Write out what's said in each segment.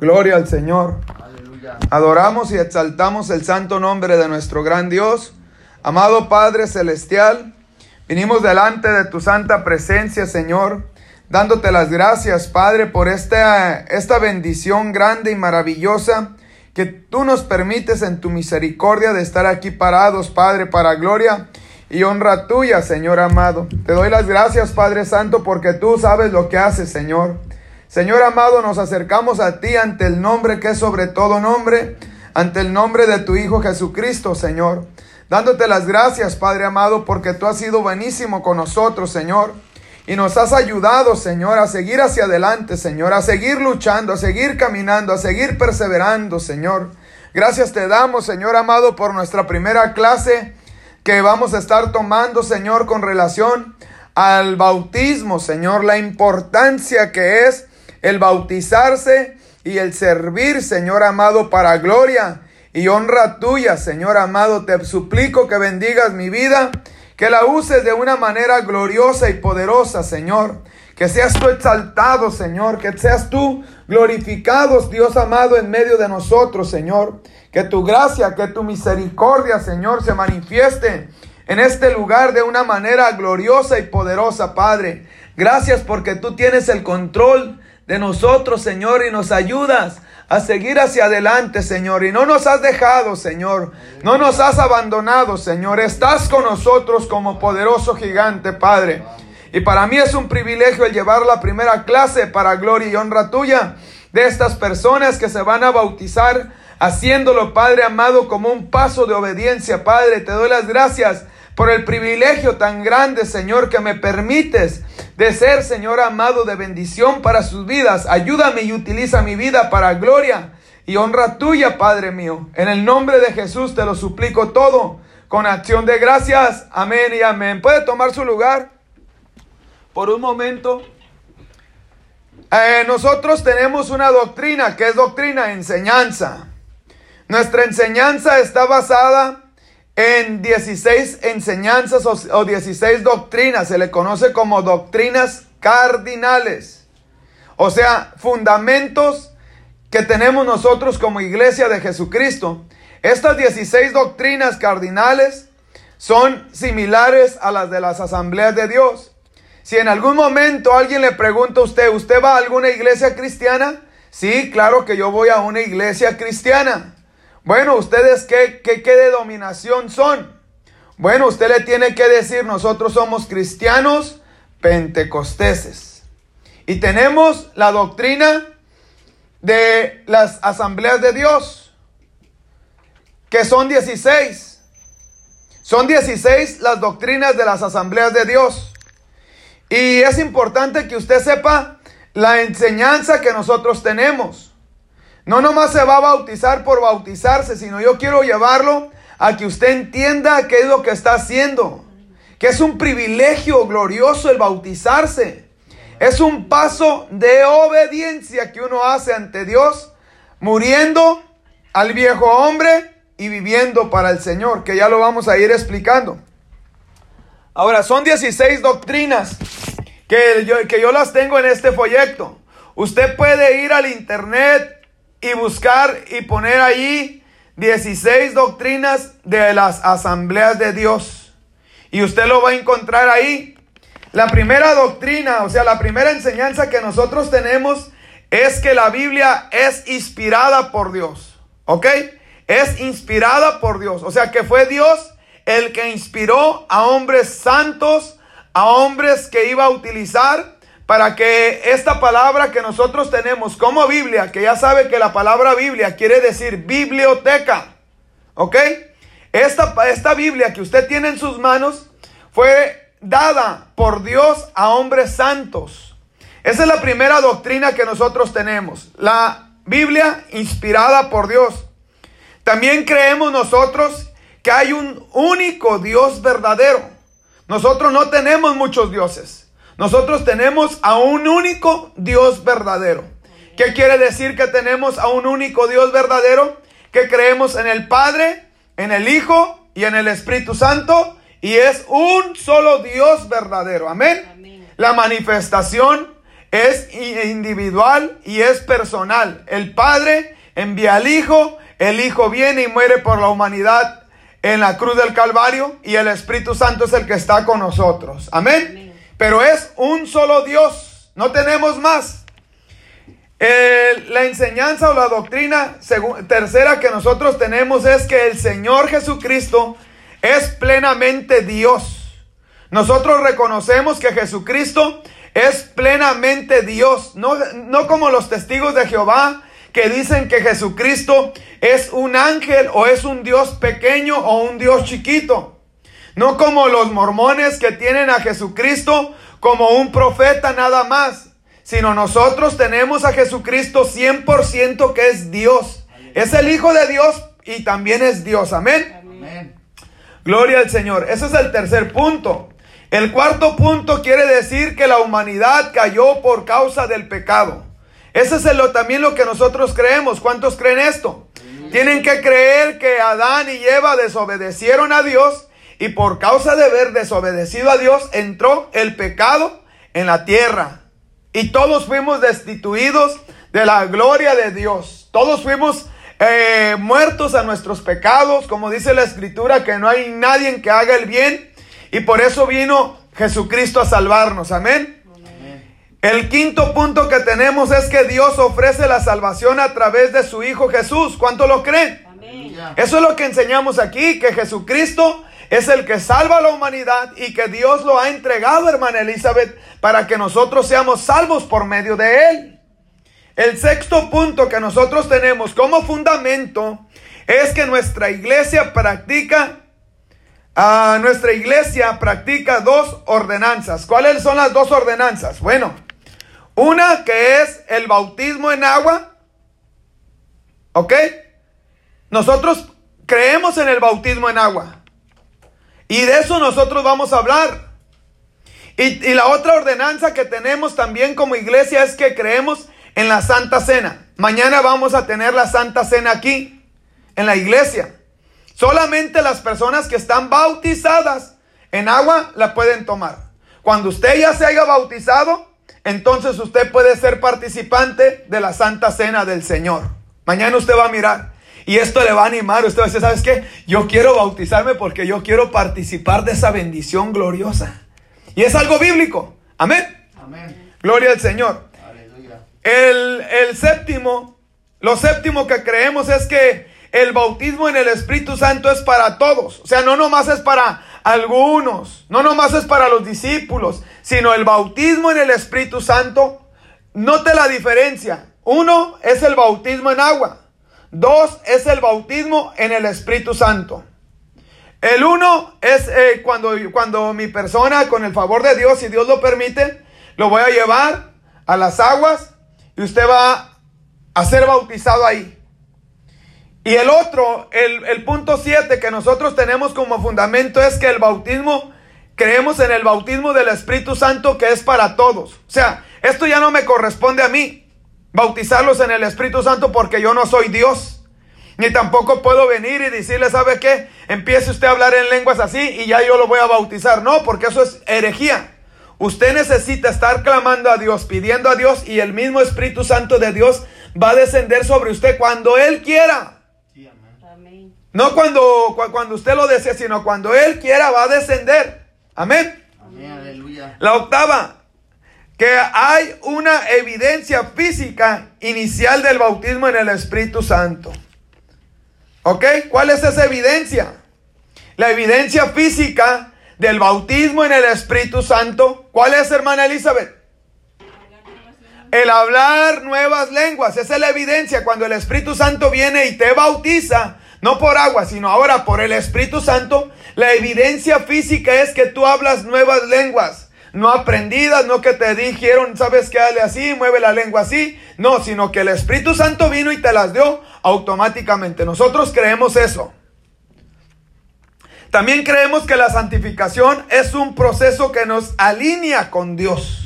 Gloria al Señor. Adoramos y exaltamos el santo nombre de nuestro gran Dios. Amado Padre Celestial, vinimos delante de tu santa presencia, Señor, dándote las gracias, Padre, por esta, esta bendición grande y maravillosa que tú nos permites en tu misericordia de estar aquí parados, Padre, para gloria y honra tuya, Señor amado. Te doy las gracias, Padre Santo, porque tú sabes lo que haces, Señor. Señor amado, nos acercamos a ti ante el nombre que es sobre todo nombre, ante el nombre de tu Hijo Jesucristo, Señor. Dándote las gracias, Padre amado, porque tú has sido buenísimo con nosotros, Señor. Y nos has ayudado, Señor, a seguir hacia adelante, Señor, a seguir luchando, a seguir caminando, a seguir perseverando, Señor. Gracias te damos, Señor amado, por nuestra primera clase que vamos a estar tomando, Señor, con relación al bautismo, Señor, la importancia que es el bautizarse y el servir, Señor amado, para gloria y honra tuya, Señor amado. Te suplico que bendigas mi vida, que la uses de una manera gloriosa y poderosa, Señor. Que seas tú exaltado, Señor. Que seas tú glorificado, Dios amado, en medio de nosotros, Señor. Que tu gracia, que tu misericordia, Señor, se manifieste en este lugar de una manera gloriosa y poderosa, Padre. Gracias porque tú tienes el control de nosotros, Señor, y nos ayudas a seguir hacia adelante, Señor. Y no nos has dejado, Señor. No nos has abandonado, Señor. Estás con nosotros como poderoso gigante, Padre. Y para mí es un privilegio el llevar la primera clase para gloria y honra tuya de estas personas que se van a bautizar, haciéndolo, Padre amado, como un paso de obediencia, Padre. Te doy las gracias por el privilegio tan grande, Señor, que me permites de ser, Señor amado, de bendición para sus vidas. Ayúdame y utiliza mi vida para gloria y honra tuya, Padre mío. En el nombre de Jesús te lo suplico todo, con acción de gracias. Amén y amén. ¿Puede tomar su lugar por un momento? Eh, nosotros tenemos una doctrina, que es doctrina, enseñanza. Nuestra enseñanza está basada en 16 enseñanzas o, 16 doctrinas. Se le conoce como doctrinas cardinales. O sea, fundamentos que tenemos nosotros como iglesia de Jesucristo. Estas 16 doctrinas cardinales son similares a las de las asambleas de Dios. Si en algún momento alguien le pregunta a usted, ¿usted va a alguna iglesia cristiana? Sí, claro que yo voy a una iglesia cristiana. Bueno, ¿ustedes qué, qué, qué denominación son? Bueno, usted le tiene que decir, nosotros somos cristianos pentecosteses. Y tenemos la doctrina de las asambleas de Dios, que son 16. Son 16 las doctrinas de las asambleas de Dios. Y es importante que usted sepa la enseñanza que nosotros tenemos. No nomás se va a bautizar por bautizarse, sino yo quiero llevarlo a que usted entienda qué es lo que está haciendo. Que es un privilegio glorioso el bautizarse. Es un paso de obediencia que uno hace ante Dios, muriendo al viejo hombre y viviendo para el Señor, que ya lo vamos a ir explicando. Ahora, son 16 doctrinas que yo, que yo las tengo en este folleto. Usted puede ir al internet y buscar y poner ahí 16 doctrinas de las asambleas de Dios. Y usted lo va a encontrar ahí. La primera doctrina, o sea, la primera enseñanza que nosotros tenemos es que la Biblia es inspirada por Dios. ¿Ok? Es inspirada por Dios. O sea, que fue Dios el que inspiró a hombres santos, a hombres que iba a utilizar para que esta palabra que nosotros tenemos como Biblia, que ya sabe que la palabra Biblia quiere decir biblioteca, ¿ok? Esta, esta Biblia que usted tiene en sus manos fue dada por Dios a hombres santos. Esa es la primera doctrina que nosotros tenemos, la Biblia inspirada por Dios. También creemos nosotros que hay un único Dios verdadero. Nosotros no tenemos muchos dioses. Nosotros tenemos a un único Dios verdadero. ¿Qué quiere decir que tenemos a un único Dios verdadero? Que creemos en el Padre, en el Hijo y en el Espíritu Santo. Y es un solo Dios verdadero. Amén. La manifestación es individual y es personal. El Padre envía al Hijo, el Hijo viene y muere por la humanidad en la cruz del Calvario y el Espíritu Santo es el que está con nosotros. Amén. Pero es un solo Dios, no tenemos más. la enseñanza o la doctrina tercera que nosotros tenemos es que el Señor Jesucristo es plenamente Dios. Nosotros reconocemos que Jesucristo es plenamente Dios, no, no como los testigos de Jehová que dicen que Jesucristo es un ángel o es un Dios pequeño o un Dios chiquito. No como los mormones que tienen a Jesucristo como un profeta nada más, sino nosotros tenemos a Jesucristo 100% que es Dios. Es el Hijo de Dios y también es Dios. Amén. Amén. Gloria al Señor. Ese es el tercer punto. El cuarto punto quiere decir que la humanidad cayó por causa del pecado. Ese es también lo que nosotros creemos. ¿Cuántos creen esto? Tienen que creer que Adán y Eva desobedecieron a Dios y por causa de haber desobedecido a Dios entró el pecado en la tierra. Y todos fuimos destituidos de la gloria de Dios. Todos fuimos eh, muertos a nuestros pecados, como dice la escritura, que no hay nadie que haga el bien. Y por eso vino Jesucristo a salvarnos. Amén. El quinto punto que tenemos es que Dios ofrece la salvación a través de su Hijo Jesús. ¿Cuánto lo creen? Eso es lo que enseñamos aquí, que Jesucristo es el que salva a la humanidad y que Dios lo ha entregado, hermana Elizabeth, para que nosotros seamos salvos por medio de él. El sexto punto que nosotros tenemos como fundamento es que nuestra iglesia practica, a nuestra iglesia practica dos ordenanzas. ¿Cuáles son las dos ordenanzas? Bueno, una que es el bautismo en agua. ¿Ok? Nosotros creemos en el bautismo en agua. Y de eso nosotros vamos a hablar. Y, la otra ordenanza que tenemos también como iglesia es que creemos en la Santa Cena. Mañana vamos a tener la Santa Cena aquí, en la iglesia. Solamente las personas que están bautizadas en agua la pueden tomar. Cuando usted ya se haya bautizado, entonces usted puede ser participante de la Santa Cena del Señor. Mañana usted va a mirar y esto le va a animar. Usted va a decir, ¿sabes qué? Yo quiero bautizarme porque yo quiero participar de esa bendición gloriosa. Y es algo bíblico. Amén. Amén. Gloria al Señor. Aleluya. El, el séptimo, lo séptimo que creemos es que el bautismo en el Espíritu Santo es para todos. O sea, no nomás es para algunos, no nomás es para los discípulos, sino el bautismo en el Espíritu Santo. Note la diferencia. Uno es el bautismo en agua. Dos es el bautismo en el Espíritu Santo. El uno es eh, cuando, cuando mi persona, con el favor de Dios, si Dios lo permite, lo voy a llevar a las aguas y usted va a ser bautizado ahí. Y el otro, el, el punto 7 que nosotros tenemos como fundamento es que el bautismo, creemos en el bautismo del Espíritu Santo que es para todos. O sea, esto ya no me corresponde a mí, bautizarlos en el Espíritu Santo porque yo no soy Dios. Ni tampoco puedo venir y decirle, ¿sabe qué? Empiece usted a hablar en lenguas así y ya yo lo voy a bautizar. No, porque eso es herejía. Usted necesita estar clamando a Dios, pidiendo a Dios y el mismo Espíritu Santo de Dios va a descender sobre usted cuando Él quiera. No cuando, cuando usted lo desea, sino cuando Él quiera va a descender. Amén. Amén. Aleluya. La octava, que hay una evidencia física inicial del bautismo en el Espíritu Santo. ¿Ok? ¿Cuál es esa evidencia? La evidencia física del bautismo en el Espíritu Santo. ¿Cuál es, hermana Elizabeth? El hablar nuevas lenguas. Esa es la evidencia cuando el Espíritu Santo viene y te bautiza no por agua, sino ahora por el Espíritu Santo, la evidencia física es que tú hablas nuevas lenguas. No aprendidas, no que te dijeron, sabes que dale así, mueve la lengua así. No, sino que el Espíritu Santo vino y te las dio automáticamente. Nosotros creemos eso. También creemos que la santificación es un proceso que nos alinea con Dios.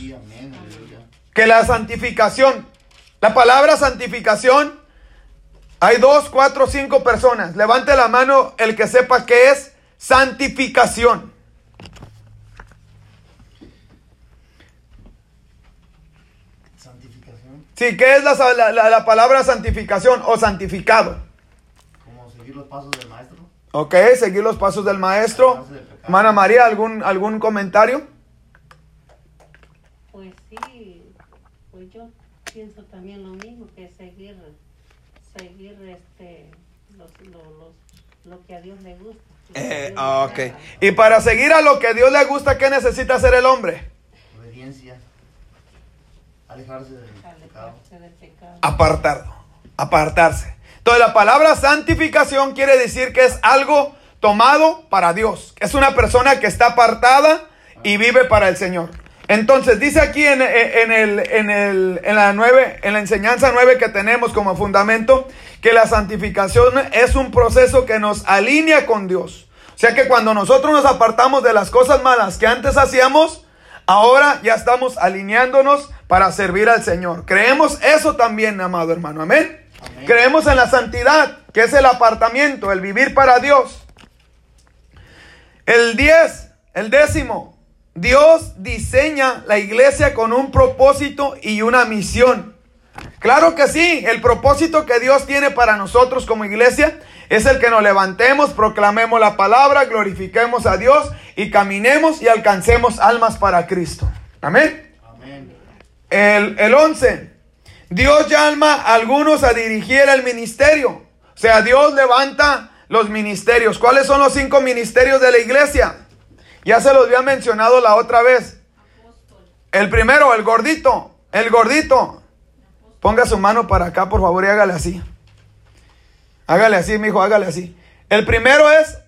Que la santificación, la palabra santificación hay dos, cuatro, cinco personas. Levante la mano el que sepa qué es santificación. Sí, ¿qué es la, la- la palabra santificación o santificado? Como seguir los pasos del maestro. Ok, seguir los pasos del maestro. Hermana María, ¿algún, algún comentario? Pues sí, pues yo pienso también lo mismo, que seguir, seguir este, los, lo, los- lo que a Dios le gusta. a Eh, ah, ok. Y para seguir a lo que Dios le gusta, ¿qué necesita hacer el hombre? Obediencia. Alejarse del Apartarlo, apartarse. Entonces la palabra santificación quiere decir que es algo tomado para Dios. Es una persona que está apartada y vive para el Señor. Entonces dice aquí en, en el, en, el, en, la nueve, en la enseñanza 9 que tenemos como fundamento que la santificación es un proceso que nos alinea con Dios. O sea que cuando nosotros nos apartamos de las cosas malas que antes hacíamos, ahora ya estamos alineándonos para servir al Señor. Creemos eso también, amado hermano. Amén. Amén. Creemos en la santidad, que es el apartamiento, el vivir para Dios. El 10, el décimo. Dios diseña la iglesia con un propósito y una misión. Claro que sí, el propósito que Dios tiene para nosotros como iglesia es el que nos levantemos, proclamemos la palabra, glorifiquemos a Dios y caminemos y alcancemos almas para Cristo. Amén. Amén. El, el 11. Dios llama a algunos a dirigir el ministerio. O sea, Dios levanta los ministerios. ¿Cuáles son los cinco ministerios de la iglesia? Ya se los había mencionado la otra vez. El primero, el gordito. El gordito. Ponga su mano para acá, por favor, y hágale así. Hágale así, mi hijo, hágale así. El primero es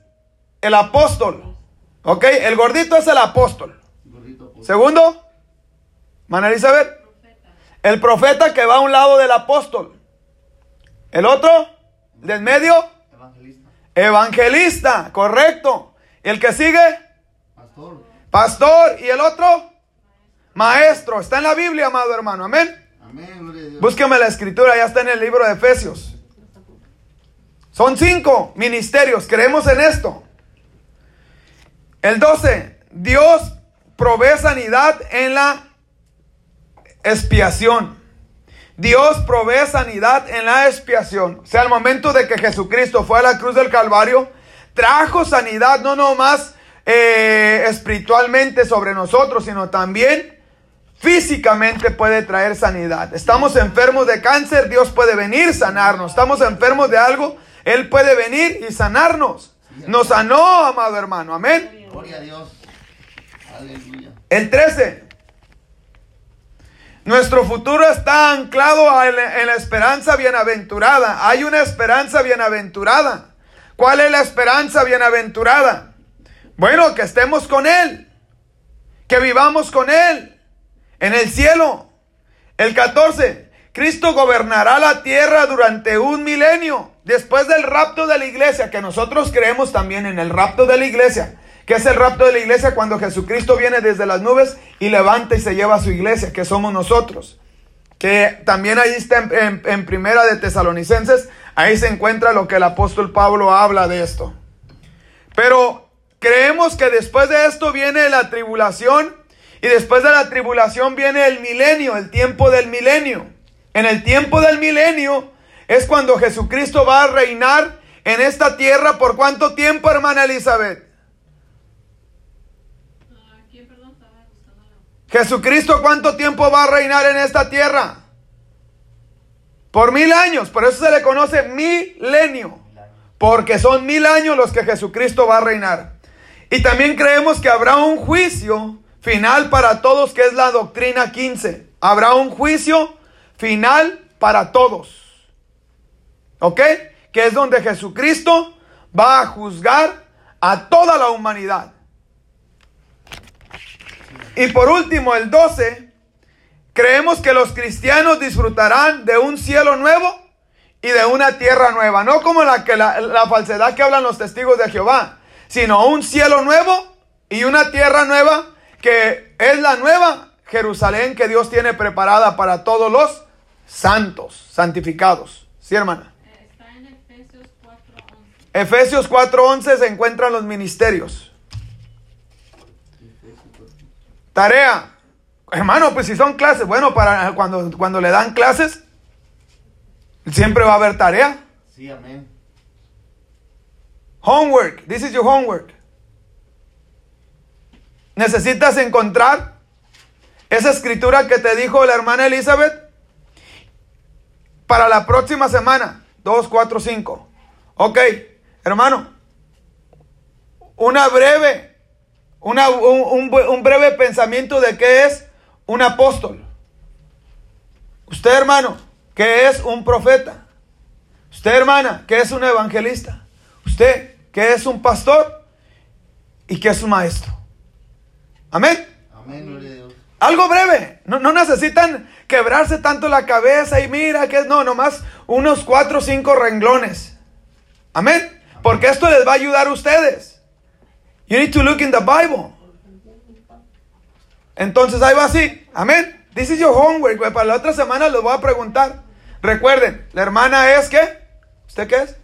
el apóstol. ¿Ok? El gordito es el apóstol. Gordito. Segundo, Mana Elizabeth, el profeta que va a un lado del apóstol. El otro, del medio, Evangelista. evangelista, correcto. El que sigue, Pastor. pastor. Y el otro, maestro. Está en la Biblia, amado hermano. Amén. Amén. Búsqueme la escritura, ya está en el libro de Efesios. Son cinco ministerios, creemos en esto. El 12, Dios provee sanidad en la expiación. Dios provee sanidad en la expiación. O sea, al momento de que Jesucristo fue a la cruz del Calvario, trajo sanidad no nomás eh, espiritualmente sobre nosotros, sino también físicamente puede traer sanidad. Estamos enfermos de cáncer, Dios puede venir sanarnos. Estamos enfermos de algo, Él puede venir y sanarnos. Nos sanó, amado hermano. Amén. Gloria a Dios. Aleluya. El 13. Nuestro futuro está anclado en la, en la esperanza bienaventurada. Hay una esperanza bienaventurada. ¿Cuál es la esperanza bienaventurada? Bueno, que estemos con Él. Que vivamos con Él. En el cielo. El 14. Cristo gobernará la tierra durante un milenio. Después del rapto de la iglesia, que nosotros creemos también en el rapto de la iglesia. Que es el rapto de la iglesia cuando Jesucristo viene desde las nubes y levanta y se lleva a su iglesia, que somos nosotros. Que también ahí está en, en- en primera de Tesalonicenses, ahí se encuentra lo que el apóstol Pablo habla de esto. Pero creemos que después de esto viene la tribulación y después de la tribulación viene el milenio, el tiempo del milenio. En el tiempo del milenio es cuando Jesucristo va a reinar en esta tierra. ¿Por cuánto tiempo, hermana Elizabeth? Jesucristo, ¿cuánto tiempo va a reinar en esta tierra? Por mil años. Por eso se le conoce milenio. Porque son mil años los que Jesucristo va a reinar. Y también creemos que habrá un juicio final para todos, que es la doctrina 15. Habrá un juicio final para todos. ¿Ok? Que es donde Jesucristo va a juzgar a toda la humanidad. Y por último, el 12, creemos que los cristianos disfrutarán de un cielo nuevo y de una tierra nueva. No como la, que la, la falsedad que hablan los testigos de Jehová, sino un cielo nuevo y una tierra nueva que es la nueva Jerusalén que Dios tiene preparada para todos los santos, santificados. ¿Sí, hermana? Está en Efesios 4:11. Efesios 4:11 se encuentran los ministerios. Tarea. Hermano, pues si son clases, bueno, para cuando, cuando le dan clases, siempre va a haber tarea. Sí, amén. Homework, this is your homework. Necesitas encontrar esa escritura que te dijo la hermana Elizabeth para la próxima semana. 2, 4, 5. Ok, hermano. Una breve, una, un, breve pensamiento de qué es un apóstol. Usted, hermano, que es un profeta. Usted, hermana, que es un evangelista. Usted, que es un pastor y que es un maestro. Amén. Amén. Algo breve. No, no necesitan quebrarse tanto la cabeza y mira que es, no, nomás unos cuatro o cinco renglones. Amén. Porque esto les va a ayudar a ustedes. You need to look in the Bible. Entonces ahí va así. Amén. This is your homework. Para la otra semana les voy a preguntar. Recuerden, la hermana es qué? ¿Usted qué es?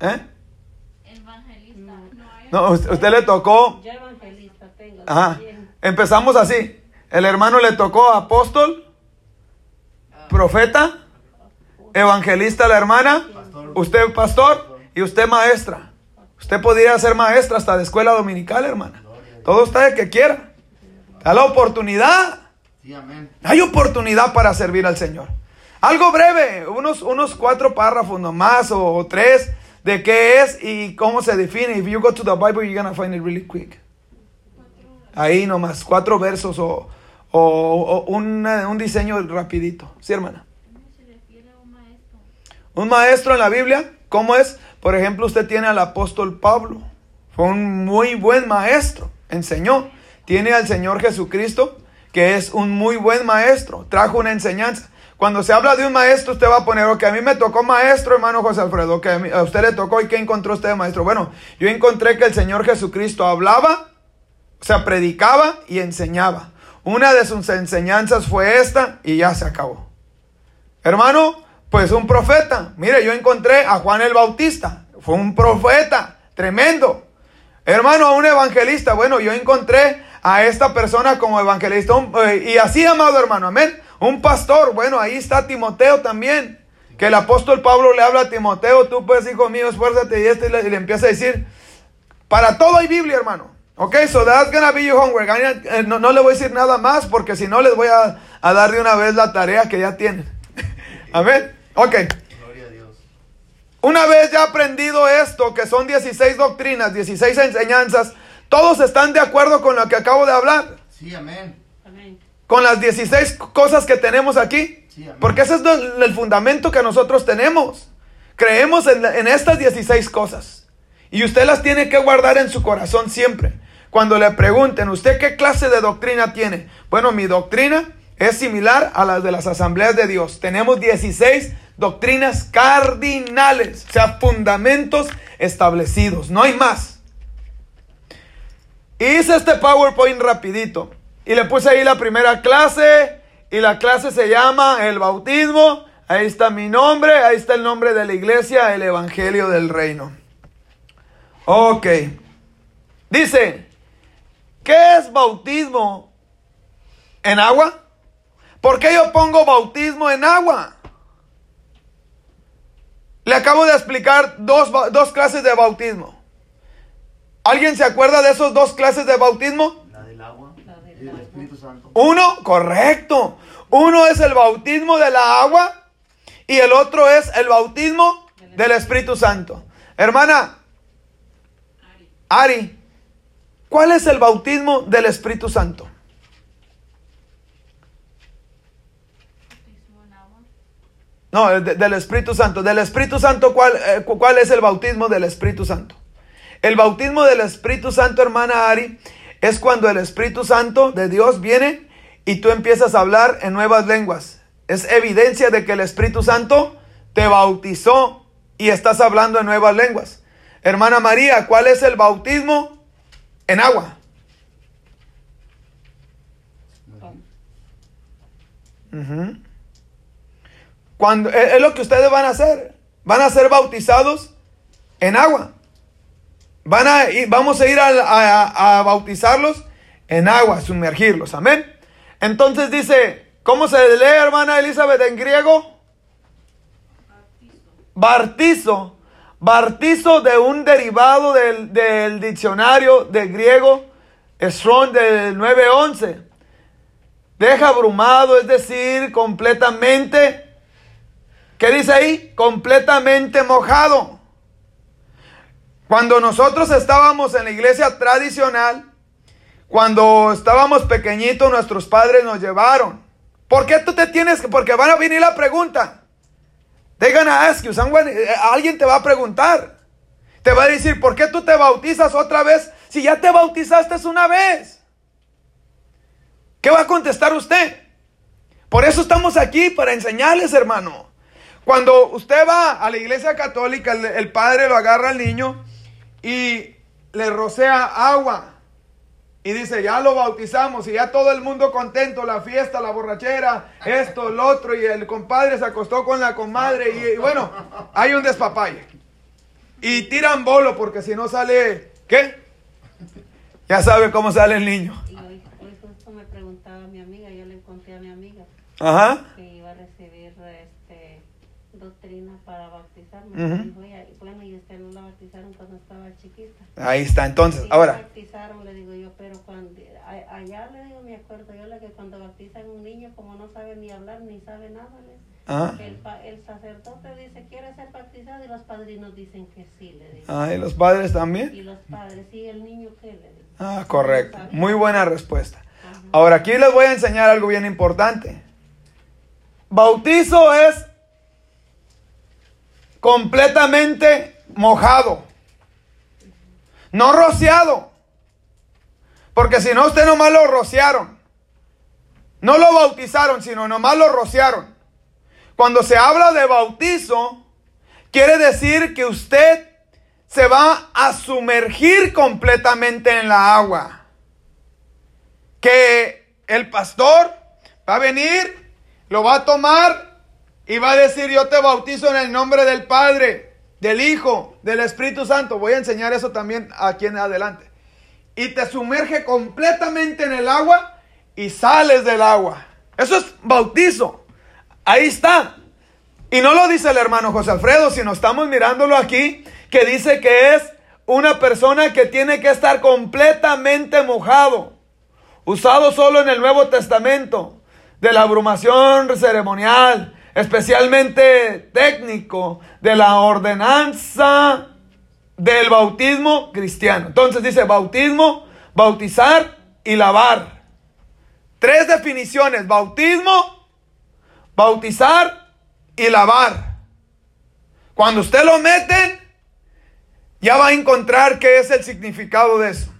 ¿Eh? No usted, usted le tocó. Yo evangelista tengo. Ajá. Empezamos así. El hermano le tocó apóstol, profeta, evangelista a la hermana, usted pastor y usted maestra. Usted podría ser maestra hasta de escuela dominical, hermana. Todo está de que quiera. Da la oportunidad. Hay oportunidad para servir al Señor. Algo breve, unos, unos cuatro párrafos nomás o, o tres de qué es y cómo se define. If you go to the Bible, you're gonna find it really quick. Ahí nomás, cuatro versos o, o- o una- un diseño rapidito. Sí, hermana. Un maestro en la Biblia, ¿cómo es? Por ejemplo, usted tiene al apóstol Pablo. Fue un muy buen maestro, enseñó. Tiene al Señor Jesucristo, que es un muy buen maestro, trajo una enseñanza. Cuando se habla de un maestro, usted va a poner, ok, a mí me tocó maestro, hermano José Alfredo, que a, usted le tocó y qué encontró usted maestro. Bueno, yo encontré que el Señor Jesucristo hablaba, o sea, predicaba y enseñaba. Una de sus enseñanzas fue esta y ya se acabó. Hermano, pues un profeta. Mire, yo encontré a Juan el Bautista. Fue un profeta tremendo. Hermano, a un evangelista. Bueno, yo encontré a esta persona como evangelista. Eh, y así, amado hermano, amén. Un pastor. Bueno, ahí está Timoteo también. Que el apóstol Pablo le habla a Timoteo. Tú pues, hijo mío, esfuérzate y este y le, y le empieza a decir. Para todo hay Biblia, hermano. Ok, so that's gonna be your homework. I- eh, No, no le voy a decir nada más porque si no les voy a, a dar de una vez la tarea que ya tienen. Amén. Ok. Gloria a Dios. Una vez ya aprendido esto, que son 16 doctrinas, 16 enseñanzas, todos están de acuerdo con lo que acabo de hablar, Sí, amén. Con las 16 cosas que tenemos aquí. Sí. Porque ese es el el fundamento que nosotros tenemos. Creemos en, en estas 16 cosas. Y usted las tiene que guardar en su corazón siempre. Cuando le pregunten, ¿usted qué clase de doctrina tiene? Bueno, mi doctrina es similar a las de las asambleas de Dios. Tenemos 16 doctrinas cardinales, o sea, fundamentos establecidos. No hay más. Hice este PowerPoint rapidito y le puse ahí la primera clase y la clase se llama el bautismo. Ahí está mi nombre, ahí está el nombre de la iglesia, el Evangelio del Reino. Ok. Dice, ¿qué es bautismo en agua? ¿Por qué yo pongo bautismo en agua? Le acabo de explicar dos, dos clases de bautismo. ¿Alguien se acuerda de esos dos clases de bautismo? La del agua La del y del agua. Espíritu Santo. Uno, correcto. Uno es el bautismo de la agua y el otro es el bautismo del Espíritu Santo. Hermana Ari, ¿cuál es el bautismo del Espíritu Santo? Bautismo en agua. No, de- del Espíritu Santo. Del Espíritu Santo, ¿cuál, eh, cu- ¿cuál es el bautismo del Espíritu Santo? El bautismo del Espíritu Santo, hermana Ari, es cuando el Espíritu Santo de Dios viene y tú empiezas a hablar en nuevas lenguas. Es evidencia de que el Espíritu Santo te bautizó y estás hablando en nuevas lenguas. Hermana María, ¿cuál es el bautismo en agua? Cuando, es, es lo que ustedes van a hacer. Van a ser bautizados en agua. Van a ir- vamos a ir a, bautizarlos en agua, sumergirlos. Amén. Entonces dice, ¿cómo se lee, hermana Elizabeth, en griego? Bartizo. Bartizo de un derivado del, del diccionario de griego Strong del 911. Deja abrumado, es decir, completamente, ¿qué dice ahí? Completamente mojado. Cuando nosotros estábamos en la iglesia tradicional, cuando estábamos pequeñitos, nuestros padres nos llevaron. ¿Por qué tú te tienes que? Porque van a venir la pregunta. They're gonna ask eh, alguien te va a preguntar. Te va a decir, ¿por qué tú te bautizas otra vez si ya te bautizaste una vez? ¿Qué va a contestar usted? Por eso estamos aquí, para enseñarles, hermano. Cuando usted va a la iglesia católica, el padre lo agarra al niño y le rocea agua. Y dice, ya lo bautizamos y ya todo el mundo contento, la fiesta, la borrachera, esto, lo otro, y el compadre se acostó con la comadre y, y bueno, hay un despapalle. Y tiran bolo porque si no sale, ¿qué? Ya sabe cómo sale el niño. Y hoy, hoy justo me preguntaba mi amiga, yo le conté a mi amiga Ajá. que iba a recibir este, doctrina para bautizarme. Ujú. Me dijo, "Oye, bueno, y usted no la bautizaron cuando estaba chiquita. Ahí está, entonces, Sí, la ahora. bautizaron, le digo yo, pero cuando, a- allá le digo, me acuerdo yo, la que cuando bautizan un niño, como no sabe ni hablar ni sabe nada, le- Ah, el, el sacerdote dice, ¿quiere ser bautizado? Y los padrinos dicen que sí, le digo. ah, ¿y los padres también? Y los padres, ¿y el niño qué? Le digo. Ah, correcto. No. Muy buena respuesta. Ajá. Ahora aquí les voy a enseñar algo bien importante. Bautizo es completamente mojado. No rociado. Porque si no, usted nomás lo rociaron. No lo bautizaron, sino nomás lo rociaron. Cuando se habla de bautizo, quiere decir que usted se va a sumergir completamente en la agua. Que el pastor va a venir, lo va a tomar y va a decir, yo te bautizo en el nombre del Padre, del Hijo, del Espíritu Santo. Voy a enseñar eso también aquí en adelante. Y te sumerge completamente en el agua y sales del agua. Eso es bautizo. Ahí está. Y no lo dice el hermano José Alfredo, sino estamos mirándolo aquí, que dice que es una persona que tiene que estar completamente mojado, usado solo en el Nuevo Testamento, de la abrumación ceremonial, especialmente técnico, de la ordenanza del bautismo cristiano. Entonces dice bautismo, bautizar y lavar. Tres definiciones, bautismo, bautizar y lavar. Cuando usted lo meten, ya va a encontrar qué es el significado de eso.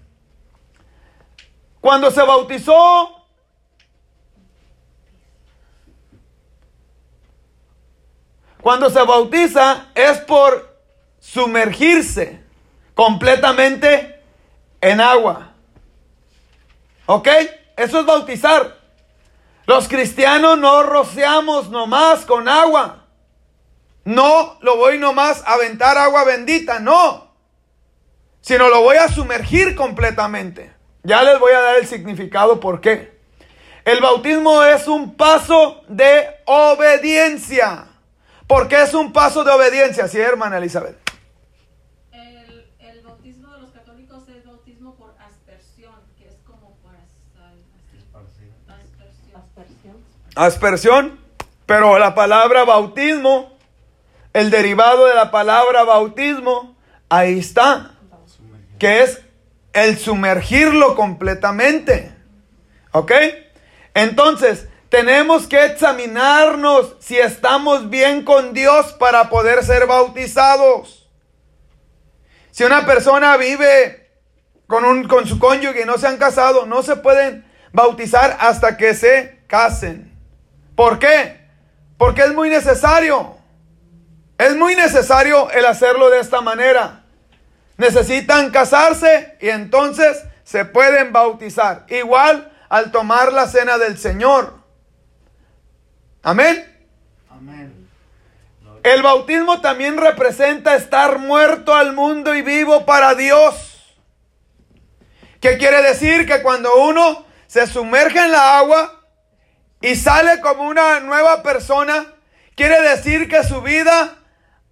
Cuando se bautizó, cuando se bautiza es por sumergirse completamente en agua. ¿Ok? Eso es bautizar. Los cristianos no rociamos nomás con agua. No lo voy nomás a aventar agua bendita, no. Sino lo voy a sumergir completamente. Ya les voy a dar el significado por qué. El bautismo es un paso de obediencia. ¿Por qué es un paso de obediencia? Sí, hermana Elizabeth. El, el bautismo de los católicos es bautismo por aspersión, que es como por aspersión. Aspersión. Aspersión. Pero la palabra bautismo, el derivado de la palabra bautismo, ahí está. que es el sumergirlo completamente. ¿Ok? Entonces, tenemos que examinarnos si estamos bien con Dios para poder ser bautizados. Si una persona vive con, un, con su cónyuge y no se han casado, no se pueden bautizar hasta que se casen. ¿Por qué? Porque es muy necesario. Es muy necesario el hacerlo de esta manera necesitan casarse y entonces se pueden bautizar. Igual al tomar la cena del Señor. Amén. Amén. El bautismo también representa estar muerto al mundo y vivo para Dios. ¿Qué quiere decir? Que cuando uno se sumerge en la agua y sale como una nueva persona, quiere decir que su vida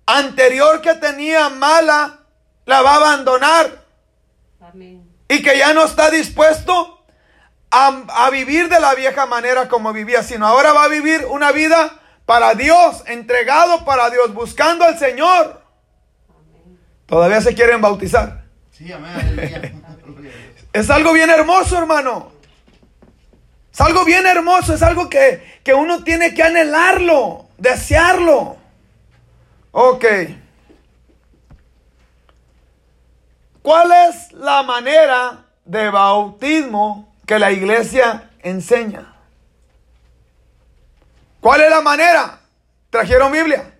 anterior que tenía mala la va a abandonar. Amén. Y que ya no está dispuesto a, a vivir de la vieja manera como vivía, sino ahora va a vivir una vida para Dios, entregado para Dios, buscando al Señor. Todavía se quieren bautizar. Sí, amén. Es algo bien hermoso, hermano. Es algo bien hermoso, es algo que, que uno tiene que anhelarlo, desearlo. Ok. ¿Cuál es la manera de bautismo que la iglesia enseña? ¿Cuál es la manera? ¿Trajeron Biblia?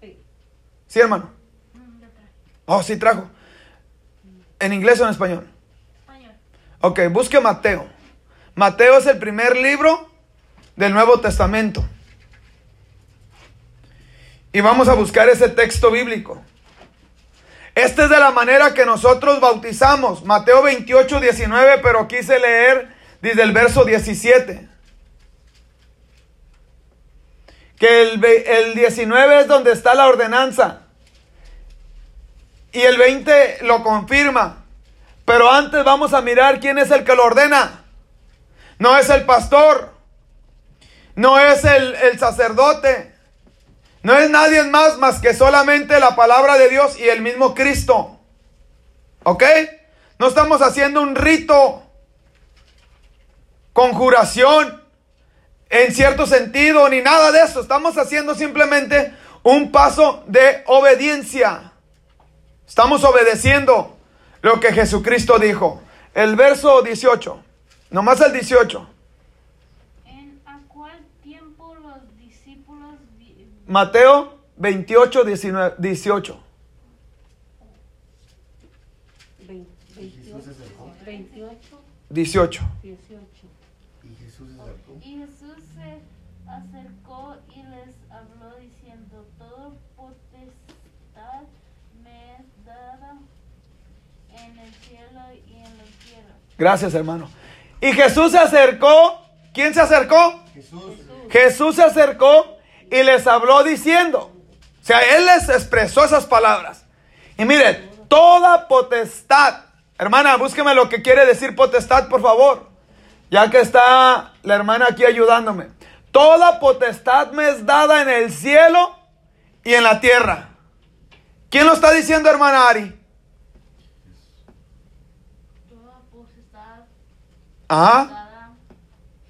Sí. Sí, hermano. Oh, sí, trajo. ¿En inglés o en español? Español. Ok, busque Mateo. Mateo es el primer libro del Nuevo Testamento. Y vamos a buscar ese texto bíblico. Esta es de la manera que nosotros bautizamos. Mateo 28, 19, pero quise leer desde el verso 17. Que el, el 19 es donde está la ordenanza. Y el 20 lo confirma. Pero antes vamos a mirar quién es el que lo ordena. No es el pastor. No es el, el sacerdote. No es nadie más más que solamente la palabra de Dios y el mismo Cristo. ¿Ok? No estamos haciendo un rito. Conjuración. En cierto sentido, ni nada de eso. Estamos haciendo simplemente un paso de obediencia. Estamos obedeciendo lo que Jesucristo dijo. El verso 18. Nomás el 18. ¿En a cuál tiempo los discípulos vi- Mateo 28, 19, 18. Vein- Jesús se acercó. 28, 18. 18. Y Jesús se acercó. Y Jesús se acercó y les habló diciendo, todo potestad me es dada en el cielo y en la tierra. Gracias, hermano. Y Jesús se acercó. ¿Quién se acercó? Jesús. Jesús se acercó y les habló diciendo. O sea, Él les expresó esas palabras. Y mire, toda potestad. Hermana, búsqueme lo que quiere decir potestad, por favor. Ya que está la hermana aquí ayudándome. Toda potestad me es dada en el cielo y en la tierra. ¿Quién lo está diciendo, hermana Ari? Toda potestad Ajá. dada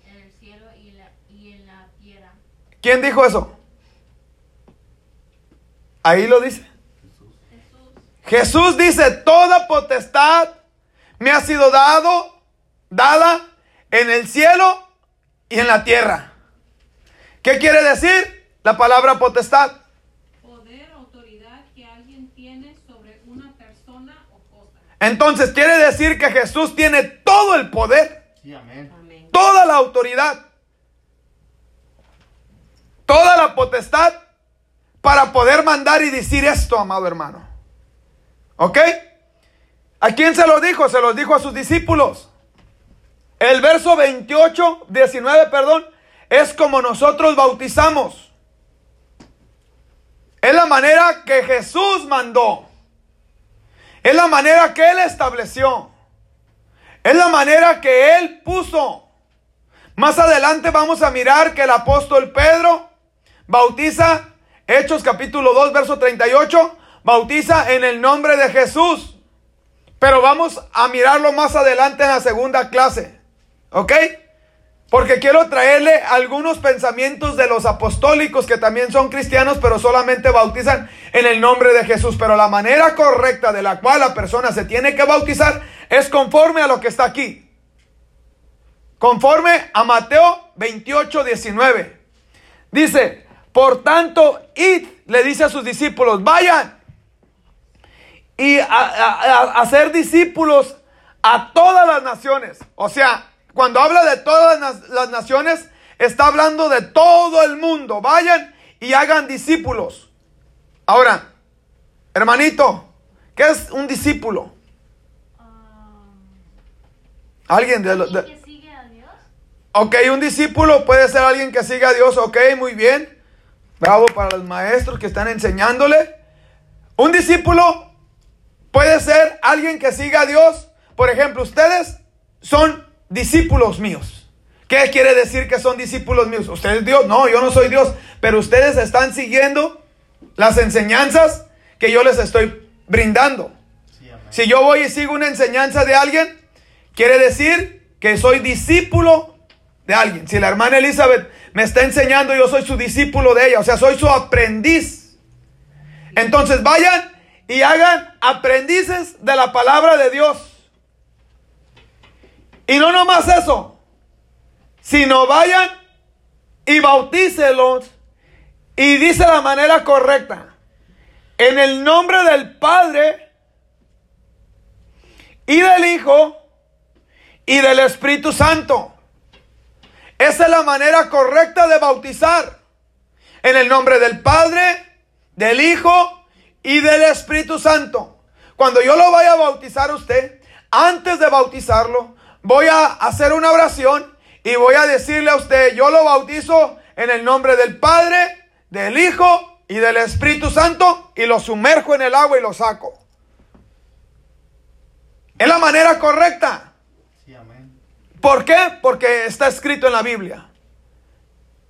en el cielo y, la, y en la tierra. ¿Quién dijo eso? Ahí lo dice. Jesús dice, toda potestad me ha sido dado, dada en el cielo y en la tierra. ¿Qué quiere decir la palabra potestad? Poder, autoridad que alguien tiene sobre una persona o cosa. Entonces quiere decir que Jesús tiene todo el poder, Sí, amén. Amén. toda la autoridad, toda la potestad para poder mandar y decir esto, amado hermano. ¿Ok? ¿A quién se lo dijo? Se los dijo a sus discípulos. El verso 28, 19, perdón, es como nosotros bautizamos. Es la manera que Jesús mandó. Es la manera que Él estableció. Es la manera que Él puso. Más adelante vamos a mirar que el apóstol Pedro bautiza, Hechos capítulo 2, verso 38, bautiza en el nombre de Jesús. Pero vamos a mirarlo más adelante en la segunda clase. ¿Ok? Porque quiero traerle algunos pensamientos de los apostólicos que también son cristianos, pero solamente bautizan en el nombre de Jesús. Pero la manera correcta de la cual la persona se tiene que bautizar es conforme a lo que está aquí. Conforme a Mateo 28, 19. Dice, por tanto, id, le dice a sus discípulos, vayan y a, a- a- a ser discípulos a todas las naciones. O sea, cuando habla de todas las, las naciones, está hablando de todo el mundo. Vayan y hagan discípulos. Ahora, hermanito, ¿qué es un discípulo? Ah, Alguien de, los- de- ¿Alguien que sigue a Dios? Ok, un discípulo puede ser alguien que siga a Dios. Ok, muy bien. Bravo para los maestros que están enseñándole. Un discípulo puede ser alguien que siga a Dios. Por ejemplo, ustedes son discípulos míos. ¿Qué quiere decir que son discípulos míos? ¿Usted es Dios? No, yo no soy Dios. Pero ustedes están siguiendo las enseñanzas que yo les estoy brindando. Sí. Si yo voy y sigo una enseñanza de alguien, quiere decir que soy discípulo de alguien. Si la hermana Elizabeth me está enseñando, yo soy su discípulo de ella, o sea, soy su aprendiz. Entonces vayan y hagan aprendices de la palabra de Dios. Y no nomás eso, sino vayan y bautícelos y dice la manera correcta. En el nombre del Padre y del Hijo y del Espíritu Santo. Esa es la manera correcta de bautizar. En el nombre del Padre, del Hijo y del Espíritu Santo. Cuando yo lo vaya a bautizar a usted, antes de bautizarlo, voy a hacer una oración y voy a decirle a usted, yo lo bautizo en el nombre del Padre, del Hijo y del Espíritu Santo y lo sumerjo en el agua y lo saco. Es la manera correcta. ¿Por qué? Porque está escrito en la Biblia.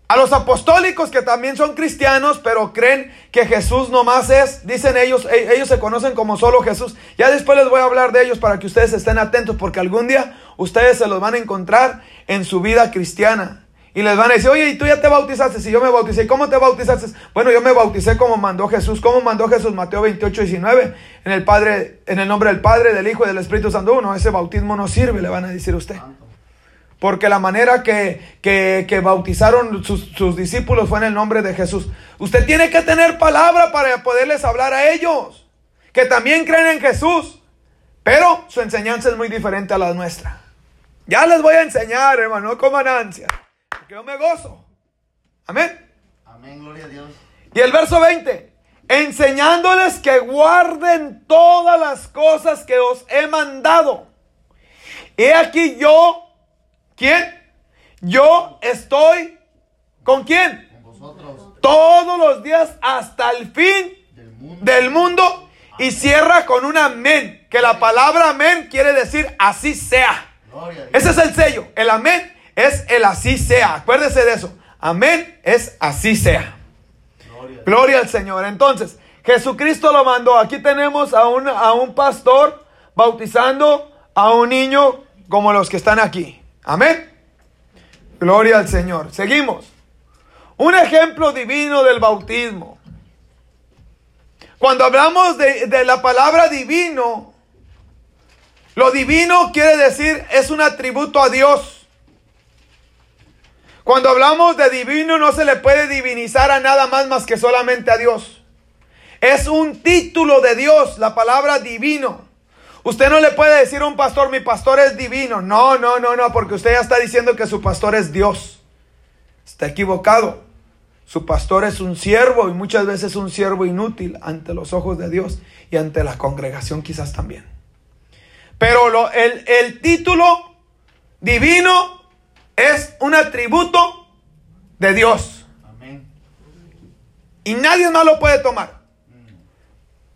A los apostólicos que también son cristianos, pero creen que Jesús nomás es, dicen ellos, e- ellos se conocen como solo Jesús. Ya después les voy a hablar de ellos para que ustedes estén atentos, porque algún día ustedes se los van a encontrar en su vida cristiana. Y les van a decir, oye, ¿y tú ya te bautizaste? Si yo me bauticé, ¿cómo te bautizaste? Bueno, yo me bauticé como mandó Jesús. ¿Cómo mandó Jesús? Mateo 28, 19. En el, Padre, en el nombre del Padre, del Hijo y del Espíritu Santo. No, ese bautismo no sirve, le van a decir a usted. Porque la manera que, que- que bautizaron sus, sus discípulos fue en el nombre de Jesús. Usted tiene que tener palabra para poderles hablar a ellos. Que también creen en Jesús. Pero su enseñanza es muy diferente a la nuestra. Ya les voy a enseñar, hermano, no coman ansia. Porque yo me gozo. Amén. Amén, gloria a Dios. Y el verso 20, enseñándoles que guarden todas las cosas que os he mandado. He aquí yo, ¿quién? Yo estoy con quién? Con vosotros Todos los días hasta el fin del mundo. del mundo. Y cierra con un amén, que la palabra amén quiere decir así sea. Ese es el sello. El amén es el así sea. Acuérdese de eso. Amén es así sea. Gloria. Gloria al Señor. Entonces, Jesucristo lo mandó. Aquí tenemos a un, a un pastor bautizando a un niño como los que están aquí. Amén. Gloria al Señor. Seguimos. Un ejemplo divino del bautismo. Cuando hablamos de, de la palabra divino, lo divino quiere decir es un atributo a Dios. Cuando hablamos de divino no se le puede divinizar a nada más más que solamente a Dios. Es un título de Dios, la palabra divino. Usted no le puede decir a un pastor, mi pastor es divino. No, no, no, no, porque usted ya está diciendo que su pastor es Dios. Está equivocado. Su pastor es un siervo y muchas veces un siervo inútil ante los ojos de Dios y ante la congregación quizás también. Pero lo- el, el título divino es un atributo de Dios Amén. y nadie más lo puede tomar.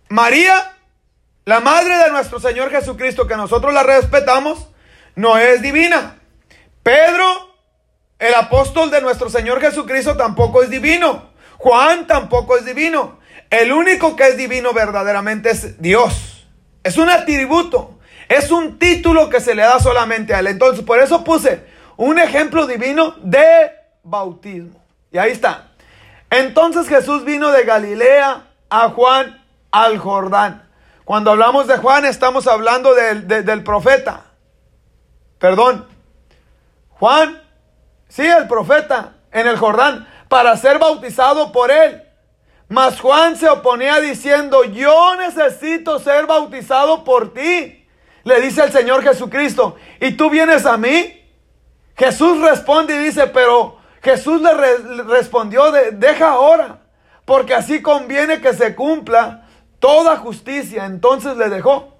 María, la madre de nuestro Señor Jesucristo, que nosotros la respetamos, no es divina. Pedro, el apóstol de nuestro Señor Jesucristo, tampoco es divino. Juan tampoco es divino. El único que es divino verdaderamente es Dios. Es un atributo. Es un título que se le da solamente a él. Entonces, por eso puse un ejemplo divino de bautismo. Y ahí está. Entonces Jesús vino de Galilea a Juan al Jordán. Cuando hablamos de Juan estamos hablando del, de- del profeta. Perdón. Juan, sí, el profeta en el Jordán, para ser bautizado por él. Mas Juan se oponía diciendo, yo necesito ser bautizado por ti. Le dice el Señor Jesucristo, ¿y tú vienes a mí? Jesús responde y dice, pero Jesús le, re- le respondió, de- deja ahora, porque así conviene que se cumpla toda justicia. Entonces le dejó.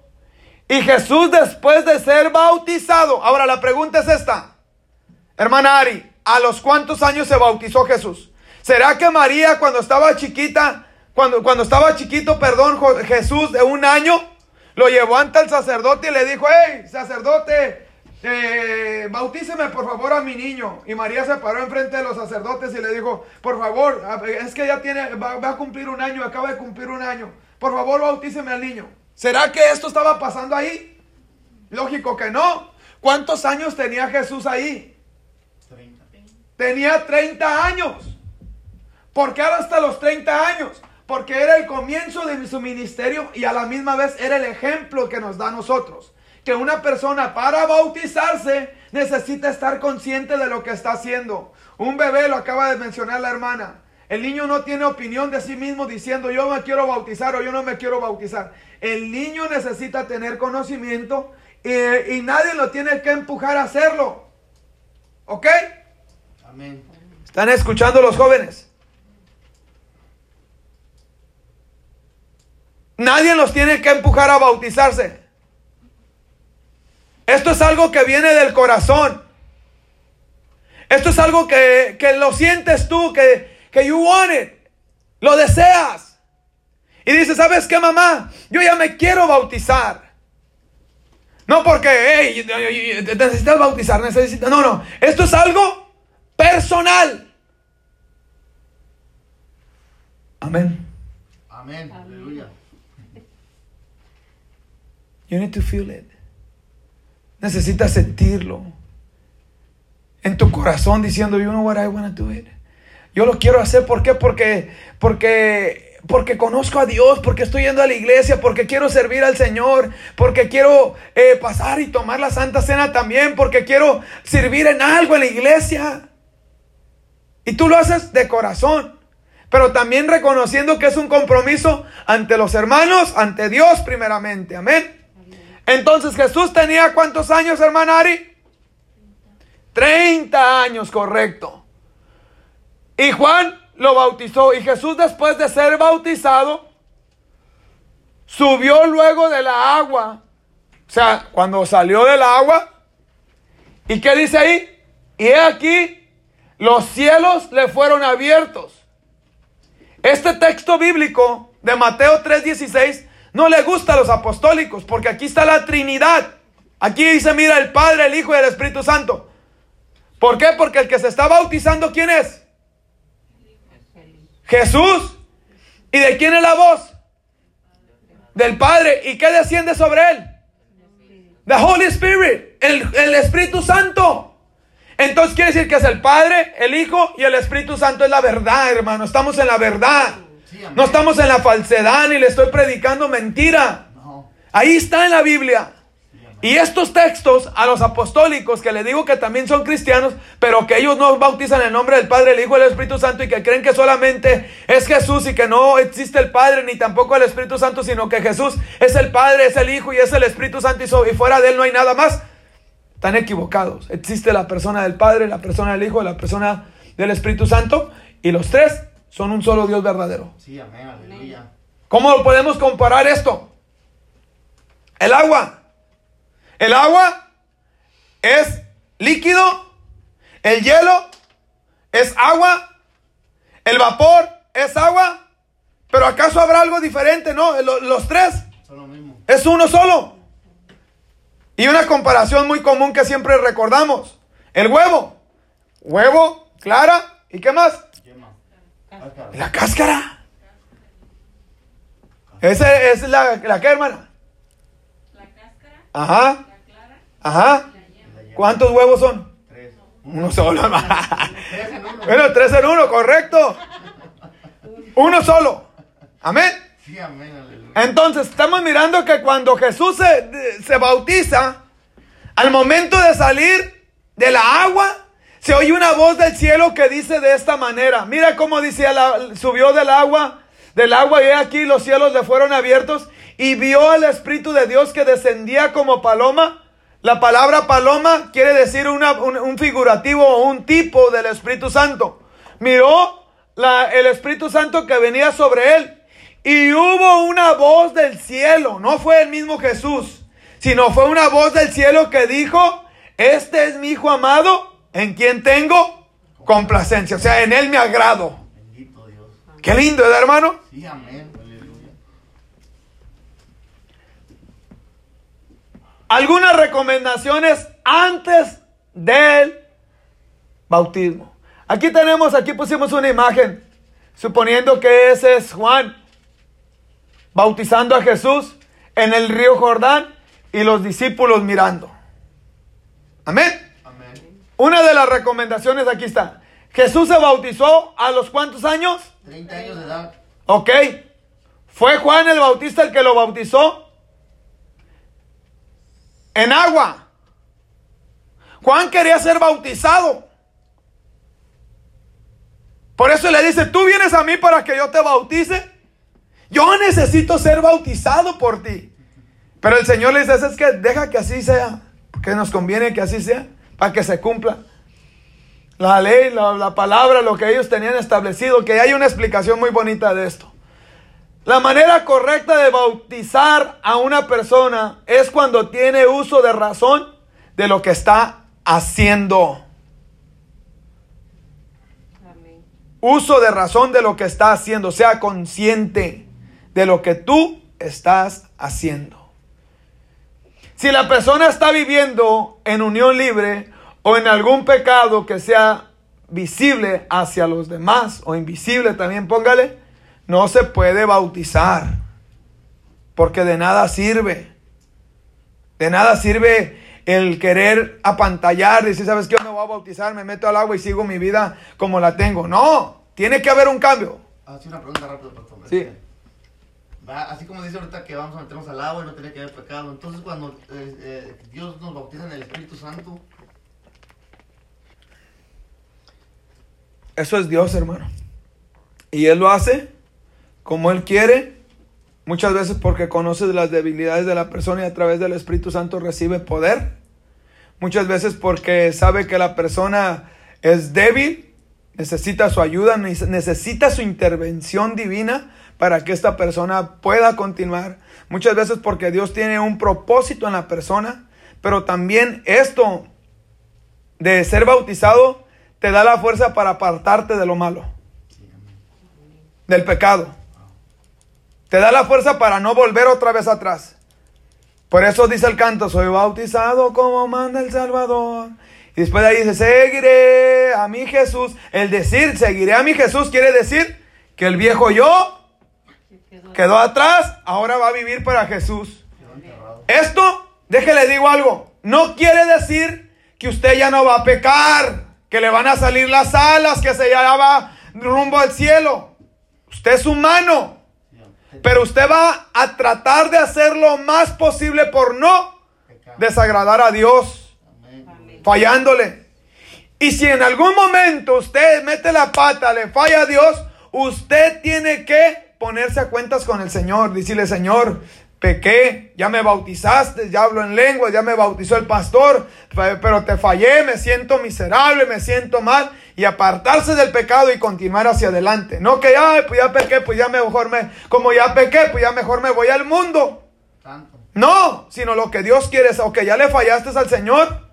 Y Jesús después de ser bautizado. Ahora la pregunta es esta. Hermana Ari, ¿a los cuántos años se bautizó Jesús? ¿Será que María cuando estaba chiquita, cuando, cuando estaba chiquito, perdón, Jesús de un año, lo llevó ante el sacerdote y le dijo, hey, sacerdote, eh, bautíceme por favor a mi niño. Y María se paró enfrente de los sacerdotes y le dijo, por favor, es que ya tiene, va a cumplir un año, acaba de cumplir un año. Por favor, bautíceme al niño. ¿Será que esto estaba pasando ahí? Lógico que no. ¿Cuántos años tenía Jesús ahí? 30. Tenía 30 años. ¿Por qué ahora hasta los 30 años? Porque era el comienzo de su ministerio y a la misma vez era el ejemplo que nos da a nosotros. Que una persona para bautizarse necesita estar consciente de lo que está haciendo. Un bebé, lo acaba de mencionar la hermana. El niño no tiene opinión de sí mismo diciendo yo me quiero bautizar o yo no me quiero bautizar. El niño necesita tener conocimiento y, y nadie lo tiene que empujar a hacerlo. ¿Ok? Amén. ¿Están escuchando los jóvenes? Nadie los tiene que empujar a bautizarse. Esto es algo que viene del corazón. Esto es algo que, que lo sientes tú, que, que you want it. Lo deseas. Y dices, ¿sabes qué, mamá? Yo ya me quiero bautizar. No porque, hey, necesitas bautizar, necesitas... No, no. Esto es algo personal. Amén. Amén. Aleluya. You need to feel it. Necesitas sentirlo. En tu corazón diciendo, you know what, I want to do it. Yo lo quiero hacer, ¿por qué? Porque, porque, porque conozco a Dios, porque estoy yendo a la iglesia, porque quiero servir al Señor, porque quiero eh, pasar y tomar la Santa Cena también, porque quiero servir en algo en la iglesia. Y tú lo haces de corazón, pero también reconociendo que es un compromiso ante los hermanos, ante Dios primeramente. Amén. Entonces Jesús tenía cuántos años, hermana Ari? 30 años, correcto. Y Juan lo bautizó. Y Jesús después de ser bautizado, subió luego de la agua. O sea, cuando salió del agua. ¿Y qué dice ahí? Y he aquí, los cielos le fueron abiertos. Este texto bíblico de Mateo 3:16 no le gusta a los apostólicos porque aquí está la Trinidad. Aquí dice, mira, el Padre, el Hijo y el Espíritu Santo. ¿Por qué? Porque el que se está bautizando, ¿quién es? Jesús. ¿Y de quién es la voz? Del Padre. ¿Y qué desciende sobre él? The Holy Spirit, el, el Espíritu Santo. Entonces quiere decir que es el Padre, el Hijo y el Espíritu Santo es la verdad, hermano. Estamos en la verdad. No estamos en la falsedad ni le estoy predicando mentira. Ahí está en la Biblia. Y estos textos a los apostólicos, que les digo que también son cristianos, pero que ellos no bautizan en nombre del Padre, el Hijo y el Espíritu Santo y que creen que solamente es Jesús y que no existe el Padre ni tampoco el Espíritu Santo, sino que Jesús es el Padre, es el Hijo y es el Espíritu Santo y, fuera de él no hay nada más. Están equivocados. Existe la persona del Padre, la persona del Hijo la persona del Espíritu Santo y los tres son un solo Dios verdadero. Sí, amén. Aleluya. ¿Cómo podemos comparar esto? El agua. El agua es líquido. El hielo es agua. El vapor es agua. Pero ¿acaso habrá algo diferente? No, Lo- los tres Son lo mismo. es uno solo. Y una comparación muy común que siempre recordamos. El huevo. Huevo, clara. ¿Y qué más? La cáscara. Esa es la, la que, hermana. Ajá, ajá. ¿Cuántos huevos son? Tres. Uno solo. Bueno, tres en uno, correcto. Uno solo. Amén. Sí, amén. Aleluya. Entonces, estamos mirando que cuando Jesús se, se bautiza, al momento de salir de la agua, se oye una voz del cielo que dice de esta manera. Mira cómo dice, subió del agua, del agua y aquí los cielos le fueron abiertos y vio al Espíritu de Dios que descendía como paloma. La palabra paloma quiere decir una- un, un figurativo o un tipo del Espíritu Santo. Miró la- el Espíritu Santo que venía sobre él y hubo una voz del cielo, no fue el mismo Jesús, sino fue una voz del cielo que dijo, este es mi hijo amado, en quien tengo complacencia, o sea, en él me agrado. Bendito Dios. Qué lindo, ¿verdad, hermano? Sí, amén. Aleluya. Algunas recomendaciones antes del bautismo. Aquí tenemos, aquí pusimos una imagen, suponiendo que ese es Juan bautizando a Jesús en el río Jordán y los discípulos mirando. Amén. Amén. Una de las recomendaciones aquí está. Jesús se bautizó a los cuántos años? 30 años de edad. Ok. ¿Fue Juan el Bautista el que lo bautizó? En agua. Juan quería ser bautizado. Por eso le dice, tú vienes a mí para que yo te bautice. Yo necesito ser bautizado por ti. Pero el Señor le dice, es que deja que así sea. Que nos conviene que así sea. Para que se cumpla la ley, la, la, palabra, lo que ellos tenían establecido, que hay una explicación muy bonita de esto. La manera correcta de bautizar a una persona es cuando tiene uso de razón de lo que está haciendo. Amén. Uso de razón de lo que está haciendo, sea consciente de lo que tú estás haciendo. Si la persona está viviendo en unión libre, o en algún pecado que sea visible hacia los demás o invisible también póngale, no se puede bautizar. Porque de nada sirve. De nada sirve el querer apantallar, decir, ¿sabes qué? Yo me voy a bautizar, me meto al agua y sigo mi vida como la tengo. No, tiene que haber un cambio. Así una pregunta rápida, pastor. Sí. Va, así como dice ahorita que vamos a meternos al agua y no tiene que haber pecado. Entonces, cuando eh, eh, Dios nos bautiza en el Espíritu Santo, Eso es Dios, hermano. Y Él lo hace como Él quiere, muchas veces porque conoce las debilidades de la persona y a través del Espíritu Santo recibe poder. Muchas veces porque sabe que la persona es débil, necesita su ayuda, necesita su intervención divina para que esta persona pueda continuar. Muchas veces porque Dios tiene un propósito en la persona, pero también esto de ser bautizado te da la fuerza para apartarte de lo malo, del pecado. Te da la fuerza para no volver otra vez atrás. Por eso dice el canto, soy bautizado como manda el Salvador. Y después de ahí dice, seguiré a mi Jesús. El decir, seguiré a mi Jesús quiere decir que el viejo yo Quedó- atrás, ahora va a vivir para Jesús. Esto, déjele digo algo, no quiere decir que usted ya no va a pecar, que le van a salir las alas, que se ya va rumbo al cielo. Usted es humano. Pero usted va a tratar de hacer lo más posible por no desagradar a Dios, fallándole. Y si en algún momento usted mete la pata, le falla a Dios, usted tiene que ponerse a cuentas con el Señor, decirle, Señor, pequé, ya me bautizaste, ya hablo en lenguas, ya me bautizó el pastor, pero te fallé, me siento miserable, me siento mal, y apartarse del pecado y continuar hacia adelante. No que, ay, pues ya pequé, pues ya mejor me, como ya pequé, pues ya mejor me voy al mundo. No, sino lo que Dios quiere es, ok, ya le fallaste al Señor,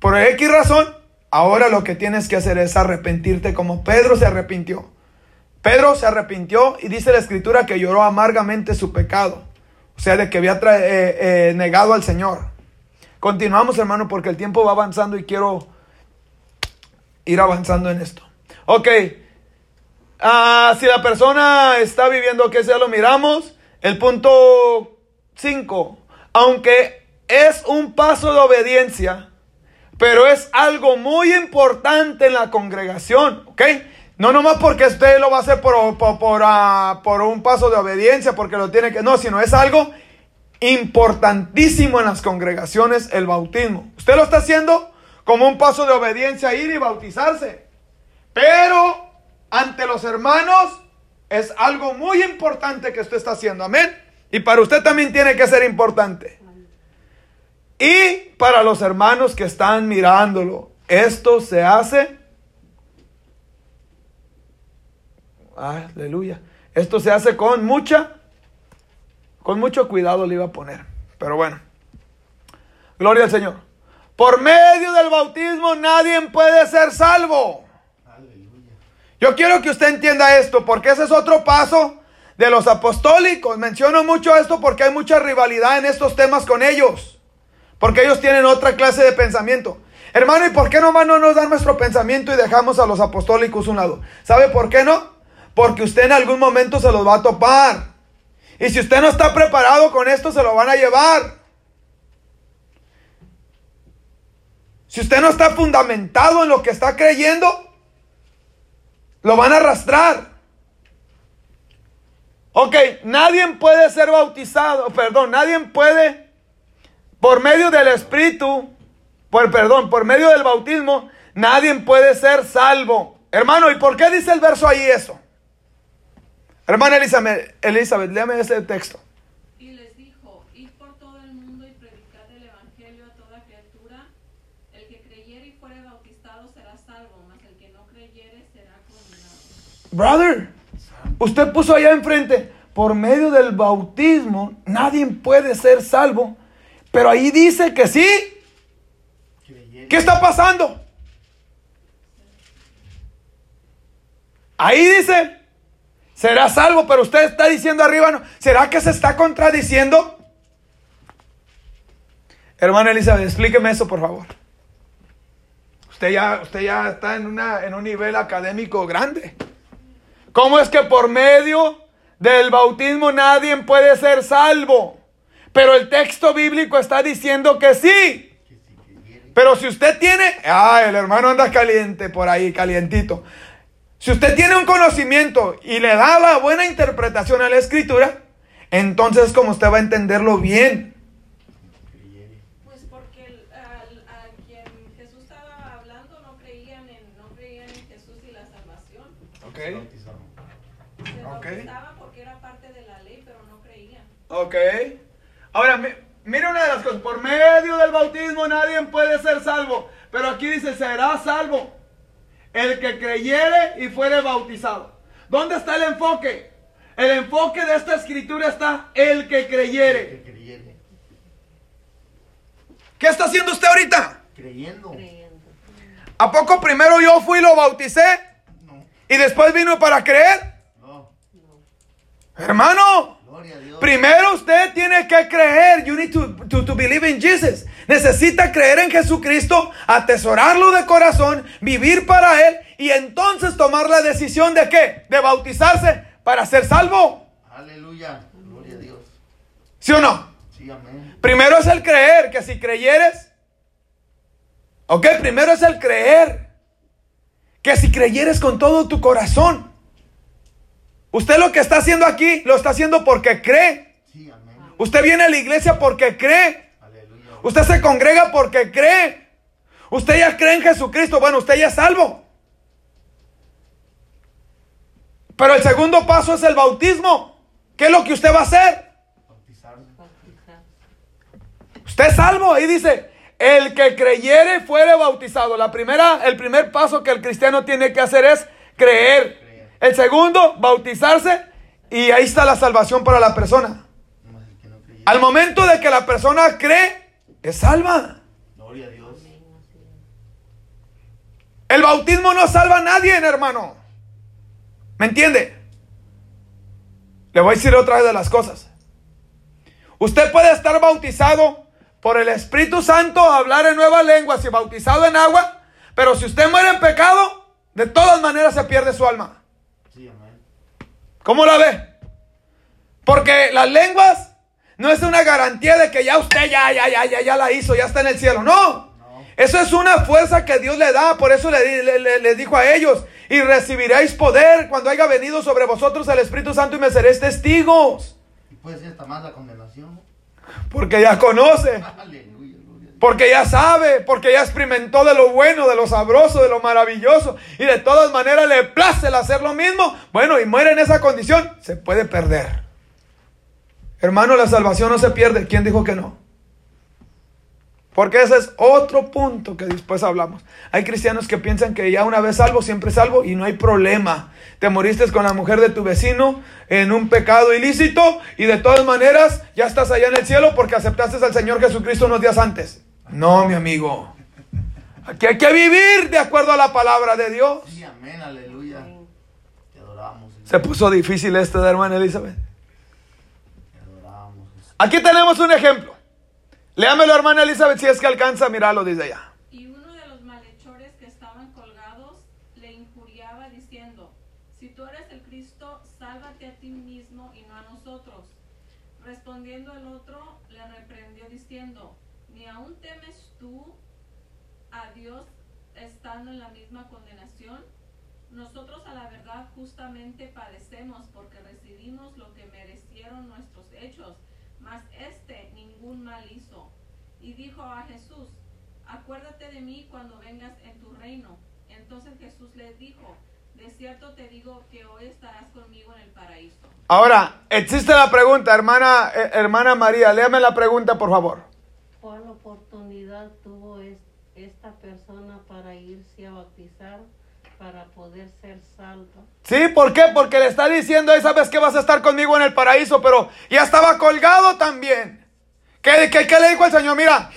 por X razón, ahora lo que tienes que hacer es arrepentirte como Pedro se arrepintió. Pedro se arrepintió y dice la escritura que lloró amargamente su pecado, o sea, de que había eh, eh, negado al Señor. Continuamos, hermano, porque el tiempo va avanzando y quiero ir avanzando en esto. Ok, Ah, si la persona está viviendo, que sea lo miramos. El punto 5. Aunque es un paso de obediencia, pero es algo muy importante en la congregación, ¿ok? No nomás porque usted lo va a hacer por, por, ah, por un paso de obediencia, porque lo tiene que... No, sino es algo importantísimo en las congregaciones el bautismo. Usted lo está haciendo como un paso de obediencia, ir y bautizarse. Pero ante los hermanos es algo muy importante que usted está haciendo. Amén. Y para usted también tiene que ser importante. Y para los hermanos que están mirándolo, esto se hace. Aleluya. Esto se hace con mucha, con mucho cuidado le iba a poner. Pero bueno. Gloria al Señor. Por medio del bautismo nadie puede ser salvo. Aleluya. Yo quiero que usted entienda esto, porque ese es otro paso de los apostólicos. Menciono mucho esto porque hay mucha rivalidad en estos temas con ellos. Porque ellos tienen otra clase de pensamiento. Hermano, ¿y por qué nomás no nos dan nuestro pensamiento y dejamos a los apostólicos un lado? ¿Sabe por qué no? Porque usted en algún momento se los va a topar. Y si usted no está preparado con esto, se lo van a llevar. Si usted no está fundamentado en lo que está creyendo, lo van a arrastrar. Ok, nadie puede ser bautizado, perdón, nadie puede, por medio del Espíritu, por, perdón, por medio del bautismo, nadie puede ser salvo. Hermano, ¿y por qué dice el verso ahí eso? Hermana Elizabeth, Elizabeth, léame ese texto. Y les dijo, id por todo el mundo y predicad el evangelio a toda criatura. El que creyere y fuere bautizado será salvo, mas el que no creyere será condenado. Brother, usted puso allá enfrente, por medio del bautismo, nadie puede ser salvo. Pero ahí dice que sí. ¿Qué está pasando? Ahí dice, será salvo, pero usted está diciendo arriba, ¿no? ¿será que se está contradiciendo? Hermana Elizabeth, explíqueme eso, por favor. Usted ya, usted ya está en, una, en un nivel académico grande. ¿Cómo es que por medio del bautismo nadie puede ser salvo? Pero el texto bíblico está diciendo que sí. Pero si usted tiene, ah, el hermano anda caliente por ahí, calientito. Si usted tiene un conocimiento y le da la buena interpretación a la escritura, entonces es como usted va a entenderlo bien. Pues porque el- al- a quien Jesús estaba hablando no creían en, no creían en Jesús y la salvación. Bautizaron. Se Ok. bautizaban porque era parte de la ley, pero no creían. Ok. Ahora, mi- mire una de las cosas. Por medio del bautismo nadie puede ser salvo. Pero aquí dice, será salvo el que creyere y fuere bautizado. ¿Dónde está el enfoque? El enfoque de esta escritura está el que creyere. Que creyere. ¿Qué está haciendo usted ahorita? Creyendo. creyendo. ¿A poco primero yo fui y lo bauticé No. y después vino para creer? No. Hermano, Gloria a Dios. primero usted tiene que creer. You need to, to, to believe in Jesus. Necesita creer en Jesucristo, atesorarlo de corazón, vivir para Él y entonces tomar la decisión de qué? De bautizarse para ser salvo. Aleluya. Gloria a Dios. ¿Sí o no? Sí, amén. Primero es el creer, que si creyeres, ok, primero es el creer, que si creyeres con todo tu corazón, usted lo que está haciendo aquí, lo está haciendo porque cree, Sí, amén. usted viene a la iglesia porque cree. Usted se congrega porque cree, usted ya cree en Jesucristo, bueno, usted ya es salvo. Pero el segundo paso es el bautismo. ¿Qué es lo que usted va a hacer? Bautizarse. bautizar. Usted es salvo, ahí dice, el que creyere fuere bautizado. La primera, el primer paso que el cristiano tiene que hacer es creer. El segundo, bautizarse y ahí está la salvación para la persona. Al momento de que la persona cree, es salva. Gloria a Dios. El bautismo no salva a nadie, hermano. ¿Me entiende? Le voy a decir otra vez de las cosas. Usted puede estar bautizado por el Espíritu Santo, hablar en nuevas lenguas y bautizado en agua, pero si usted muere en pecado, de todas maneras se pierde su alma. Sí. ¿Cómo la ve? Porque las lenguas no es una garantía de que ya usted ya, ya, ya, ya, ya la hizo, ya está en el cielo. No. No. Eso es una fuerza que Dios le da. Por eso le, le- le- le dijo a ellos, y recibiréis poder cuando haya venido sobre vosotros el Espíritu Santo y me seréis testigos. Y puede ser hasta más la condenación. Porque ya conoce, Aleluya. Gloria porque ya sabe, porque ya experimentó de lo bueno, de lo sabroso, de lo maravilloso. Y de todas maneras le place el hacer lo mismo. Bueno, y muere en esa condición, se puede perder. Hermano, la salvación no se pierde. ¿Quién dijo que no? Porque ese es otro punto que después hablamos. Hay cristianos que piensan que ya una vez salvo, siempre salvo y no hay problema. Te moriste con la mujer de tu vecino en un pecado ilícito y de todas maneras ya estás allá en el cielo porque aceptaste al Señor Jesucristo unos días antes. No, mi amigo. Aquí hay que vivir de acuerdo a la palabra de Dios. Sí, amén, aleluya. Te adoramos. Se puso difícil esto de hermana Elizabeth. Aquí tenemos un ejemplo. Léamelo, hermana Elizabeth, si es que alcanza a mirarlo desde allá. Y uno de los malhechores que estaban colgados le injuriaba diciendo, si tú eres el Cristo, sálvate a ti mismo y no a nosotros. Respondiendo el otro, le reprendió diciendo, ni aún temes tú a Dios estando en la misma condenación. Nosotros a la verdad justamente padecemos porque recibimos lo que merecieron nuestros hechos, mas este ningún mal hizo. Y dijo a Jesús, acuérdate de mí cuando vengas en tu reino. Entonces Jesús le dijo, de cierto te digo que hoy estarás conmigo en el paraíso. Ahora, existe la pregunta, hermana, eh, hermana María, léame la pregunta, por favor. ¿Cuál oportunidad tuvo es- esta persona para irse a bautizar para poder ser salvo? ¿Sí? ¿Por qué? Porque le está diciendo, "Ey, sabes que vas a estar conmigo en el paraíso, pero ya estaba colgado también. ¿Qué, qué, qué le dijo el Señor? Mira,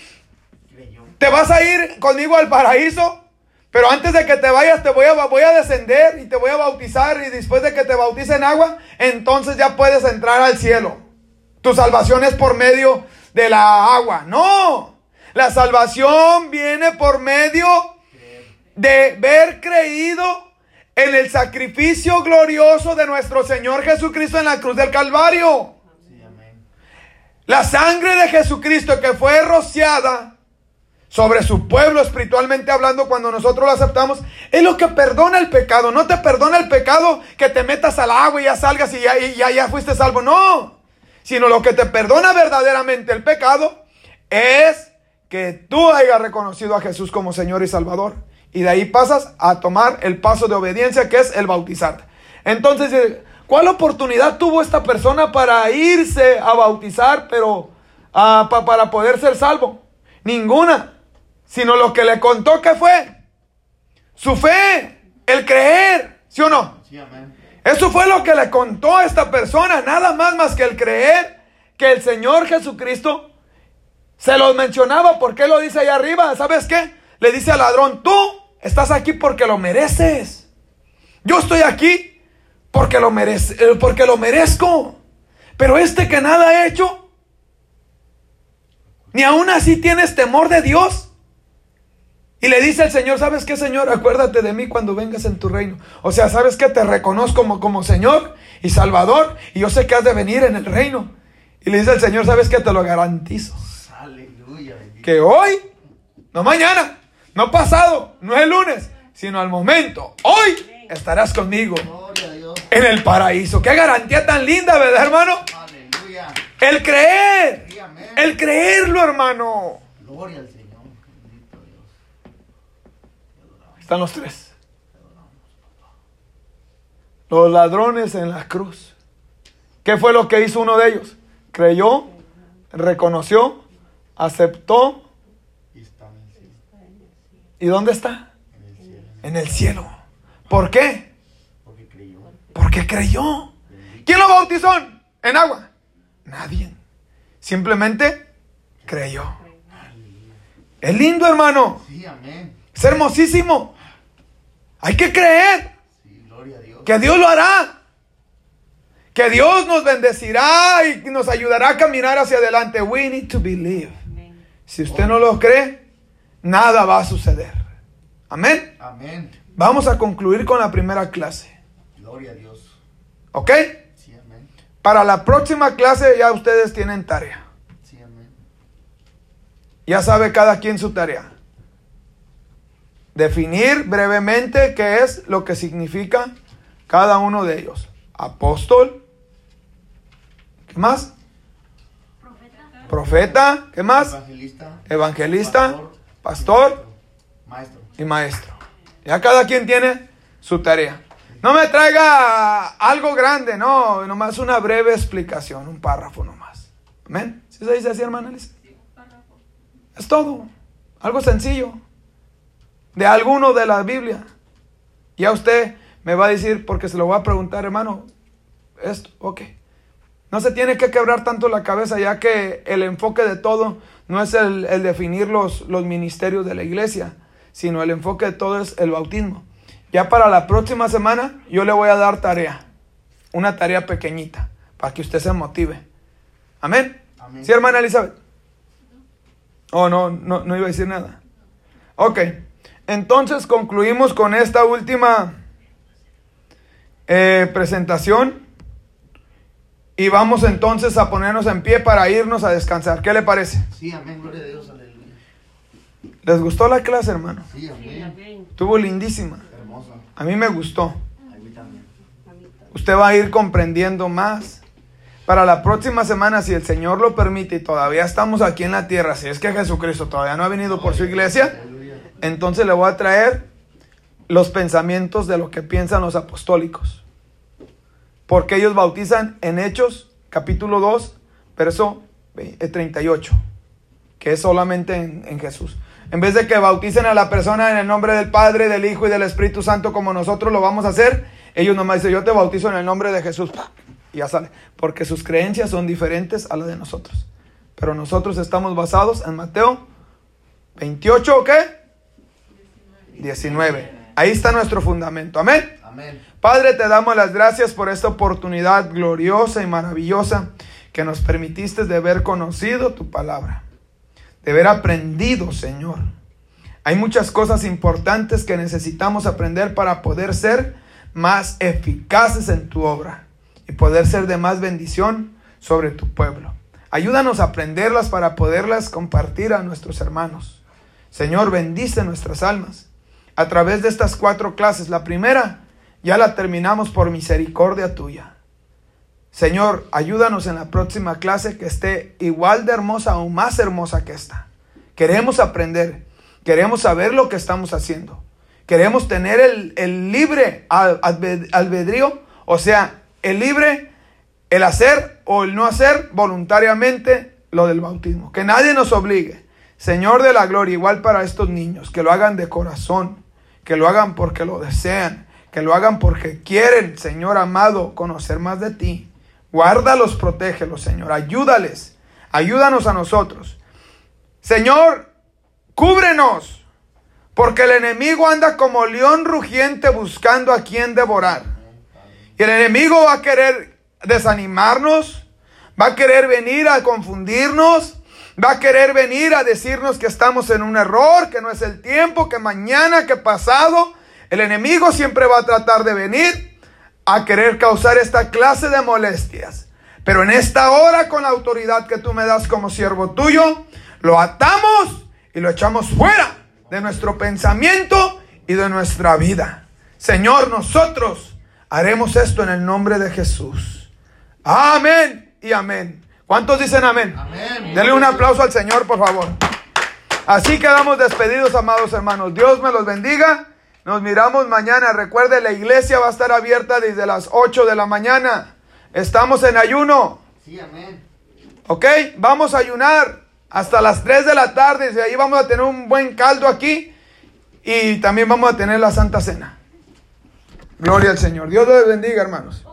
te vas a ir conmigo al paraíso, pero antes de que te vayas te voy a, voy a descender y te voy a bautizar y después de que te bautice en agua, entonces ya puedes entrar al cielo. Tu salvación es por medio de la agua. No, la salvación viene por medio de haber creído en el sacrificio glorioso de nuestro Señor Jesucristo en la cruz del Calvario. La sangre de Jesucristo que fue rociada sobre su pueblo espiritualmente hablando cuando nosotros lo aceptamos, es lo que perdona el pecado. No te perdona el pecado que te metas al agua y ya salgas y ya, ya, ya fuiste salvo. No, sino lo que te perdona verdaderamente el pecado es que tú hayas reconocido a Jesús como Señor y Salvador. Y de ahí pasas a tomar el paso de obediencia que es el bautizarte. Entonces, eh, ¿cuál oportunidad tuvo esta persona para irse a bautizar, pero ah, pa- para poder ser salvo? Ninguna. Sino lo que le contó que fue su fe, el creer, ¿sí o no? Sí, amén. Eso fue lo que le contó a esta persona, nada más más que el creer que el Señor Jesucristo se los mencionaba. ¿Por qué lo dice allá arriba? ¿Sabes qué? Le dice al ladrón, tú estás aquí porque lo mereces. Yo estoy aquí porque lo, merece, eh, porque lo merezco. Pero este que nada ha hecho, ni aún así tienes temor de Dios. Y le dice el Señor, ¿sabes qué, Señor? Acuérdate de mí cuando vengas en tu reino. O sea, ¿sabes qué? Te reconozco como, como Señor y Salvador. Y yo sé que has de venir en el reino. Y le dice el Señor, ¿sabes qué? Te lo garantizo. Aleluya. Que hoy, no mañana, no pasado, no el lunes, sino al momento, hoy estarás conmigo en el paraíso. Qué garantía tan linda, ¿verdad, hermano? Aleluya. El creer. El creerlo, hermano. Gloria al Señor. Están los tres. Los ladrones en la cruz. ¿Qué fue lo que hizo uno de ellos? Creyó, reconoció, aceptó. Y está en el cielo. ¿Y dónde está? En el cielo. ¿Por qué? Porque creyó. Porque creyó. ¿Quién lo bautizó en agua? Nadie. Simplemente creyó. Es lindo, hermano. Sí, amén. Es hermosísimo. Hay que creer. Sí, gloria a Dios. que Dios lo hará. Que Dios nos bendecirá y nos ayudará a caminar hacia adelante. We need to believe. Amén. Si usted no lo cree, nada va a suceder. Amén. Amén. Vamos a concluir con la primera clase. Gloria a Dios. ¿Ok? Sí, amén. Para la próxima clase ya ustedes tienen tarea. Sí, amén. Ya sabe cada quien su tarea. Definir brevemente qué es lo que significa cada uno de ellos. Apóstol. ¿Qué más? Profeta. Profeta. ¿Qué más? Evangelista. Evangelista, pastor Maestro. y maestro. Ya cada quien tiene su tarea. No me traiga algo grande, no, nomás una breve explicación, un párrafo nomás. Amén. ¿Sí se dice así, hermana? Es todo. Algo sencillo. De alguno de la Biblia. Ya usted me va a decir, porque se lo voy a preguntar, hermano, esto, ok. No se tiene que quebrar tanto la cabeza ya que el enfoque de todo no es el, el definir los, los ministerios de la iglesia, sino el enfoque de todo es el bautismo. Ya para la próxima semana yo le voy a dar tarea, una tarea pequeñita, para que usted se motive. Amén. Amén. ¿Sí, hermana Elizabeth? Oh, no, no, no iba a decir nada. Ok, entonces concluimos con esta última eh, presentación y vamos entonces a ponernos en pie para irnos a descansar. ¿Qué le parece? Sí, amén, gloria a Dios, aleluya. ¿Les gustó la clase, hermano? Sí, amén. Estuvo lindísima. Hermosa. A mí me gustó. A mí también. Usted va a ir comprendiendo más. Para la próxima semana, si el Señor lo permite y todavía estamos aquí en la tierra, si es que Jesucristo todavía no ha venido por su iglesia, entonces le voy a traer los pensamientos de lo que piensan los apostólicos. Porque ellos bautizan en Hechos, capítulo 2, verso ve- eh, 38, que es solamente en, en Jesús. En vez de que bauticen a la persona en el nombre del Padre, del Hijo y del Espíritu Santo como nosotros lo vamos a hacer, ellos nomás dicen, yo te bautizo en el nombre de Jesús. Y ya sale. Porque sus creencias son diferentes a las de nosotros. Pero nosotros estamos basados en Mateo 28, ¿o qué? 19. Ahí está nuestro fundamento. Amén. Amén. Padre, te damos las gracias por esta oportunidad gloriosa y maravillosa que nos permitiste de haber conocido tu palabra, de haber aprendido, Señor. Hay muchas cosas importantes que necesitamos aprender para poder ser más eficaces en tu obra y poder ser de más bendición sobre tu pueblo. Ayúdanos a aprenderlas para poderlas compartir a nuestros hermanos. Señor, bendice nuestras almas a través de estas cuatro clases. La primera ya la terminamos por misericordia tuya. Señor, ayúdanos en la próxima clase que esté igual de hermosa o más hermosa que esta. Queremos aprender, queremos saber lo que estamos haciendo. Queremos tener el, el libre al- albe- albedrío, o sea, el libre, el hacer o el no hacer voluntariamente lo del bautismo. Que nadie nos obligue. Señor de la gloria, igual para estos niños, que lo hagan de corazón, que lo hagan porque lo desean, que lo hagan porque quieren, Señor amado, conocer más de ti. Guárdalos, protégelos, Señor. Ayúdales. Ayúdanos a nosotros. Señor, cúbrenos. Porque el enemigo anda como león rugiente buscando a quien devorar. Y el enemigo va a querer desanimarnos. Va a querer venir a confundirnos. Va a querer venir a decirnos que estamos en un error, que no es el tiempo, que mañana, que pasado. El enemigo siempre va a tratar de venir a querer causar esta clase de molestias. Pero en esta hora, con la autoridad que tú me das como siervo tuyo, lo atamos y lo echamos fuera de nuestro pensamiento y de nuestra vida. Señor, nosotros haremos esto en el nombre de Jesús. Amén y amén. ¿Cuántos dicen amén? Amén. Denle un aplauso al Señor, por favor. Así quedamos despedidos, amados hermanos. Dios me los bendiga. Nos miramos mañana. Recuerde, la iglesia va a estar abierta desde las 8 de la mañana. Estamos en ayuno. Sí, amén. ¿Ok? Vamos a ayunar hasta las 3 de la tarde. Desde ahí vamos a tener un buen caldo aquí. Y también vamos a tener la Santa Cena. Gloria al Señor. Dios les bendiga, hermanos.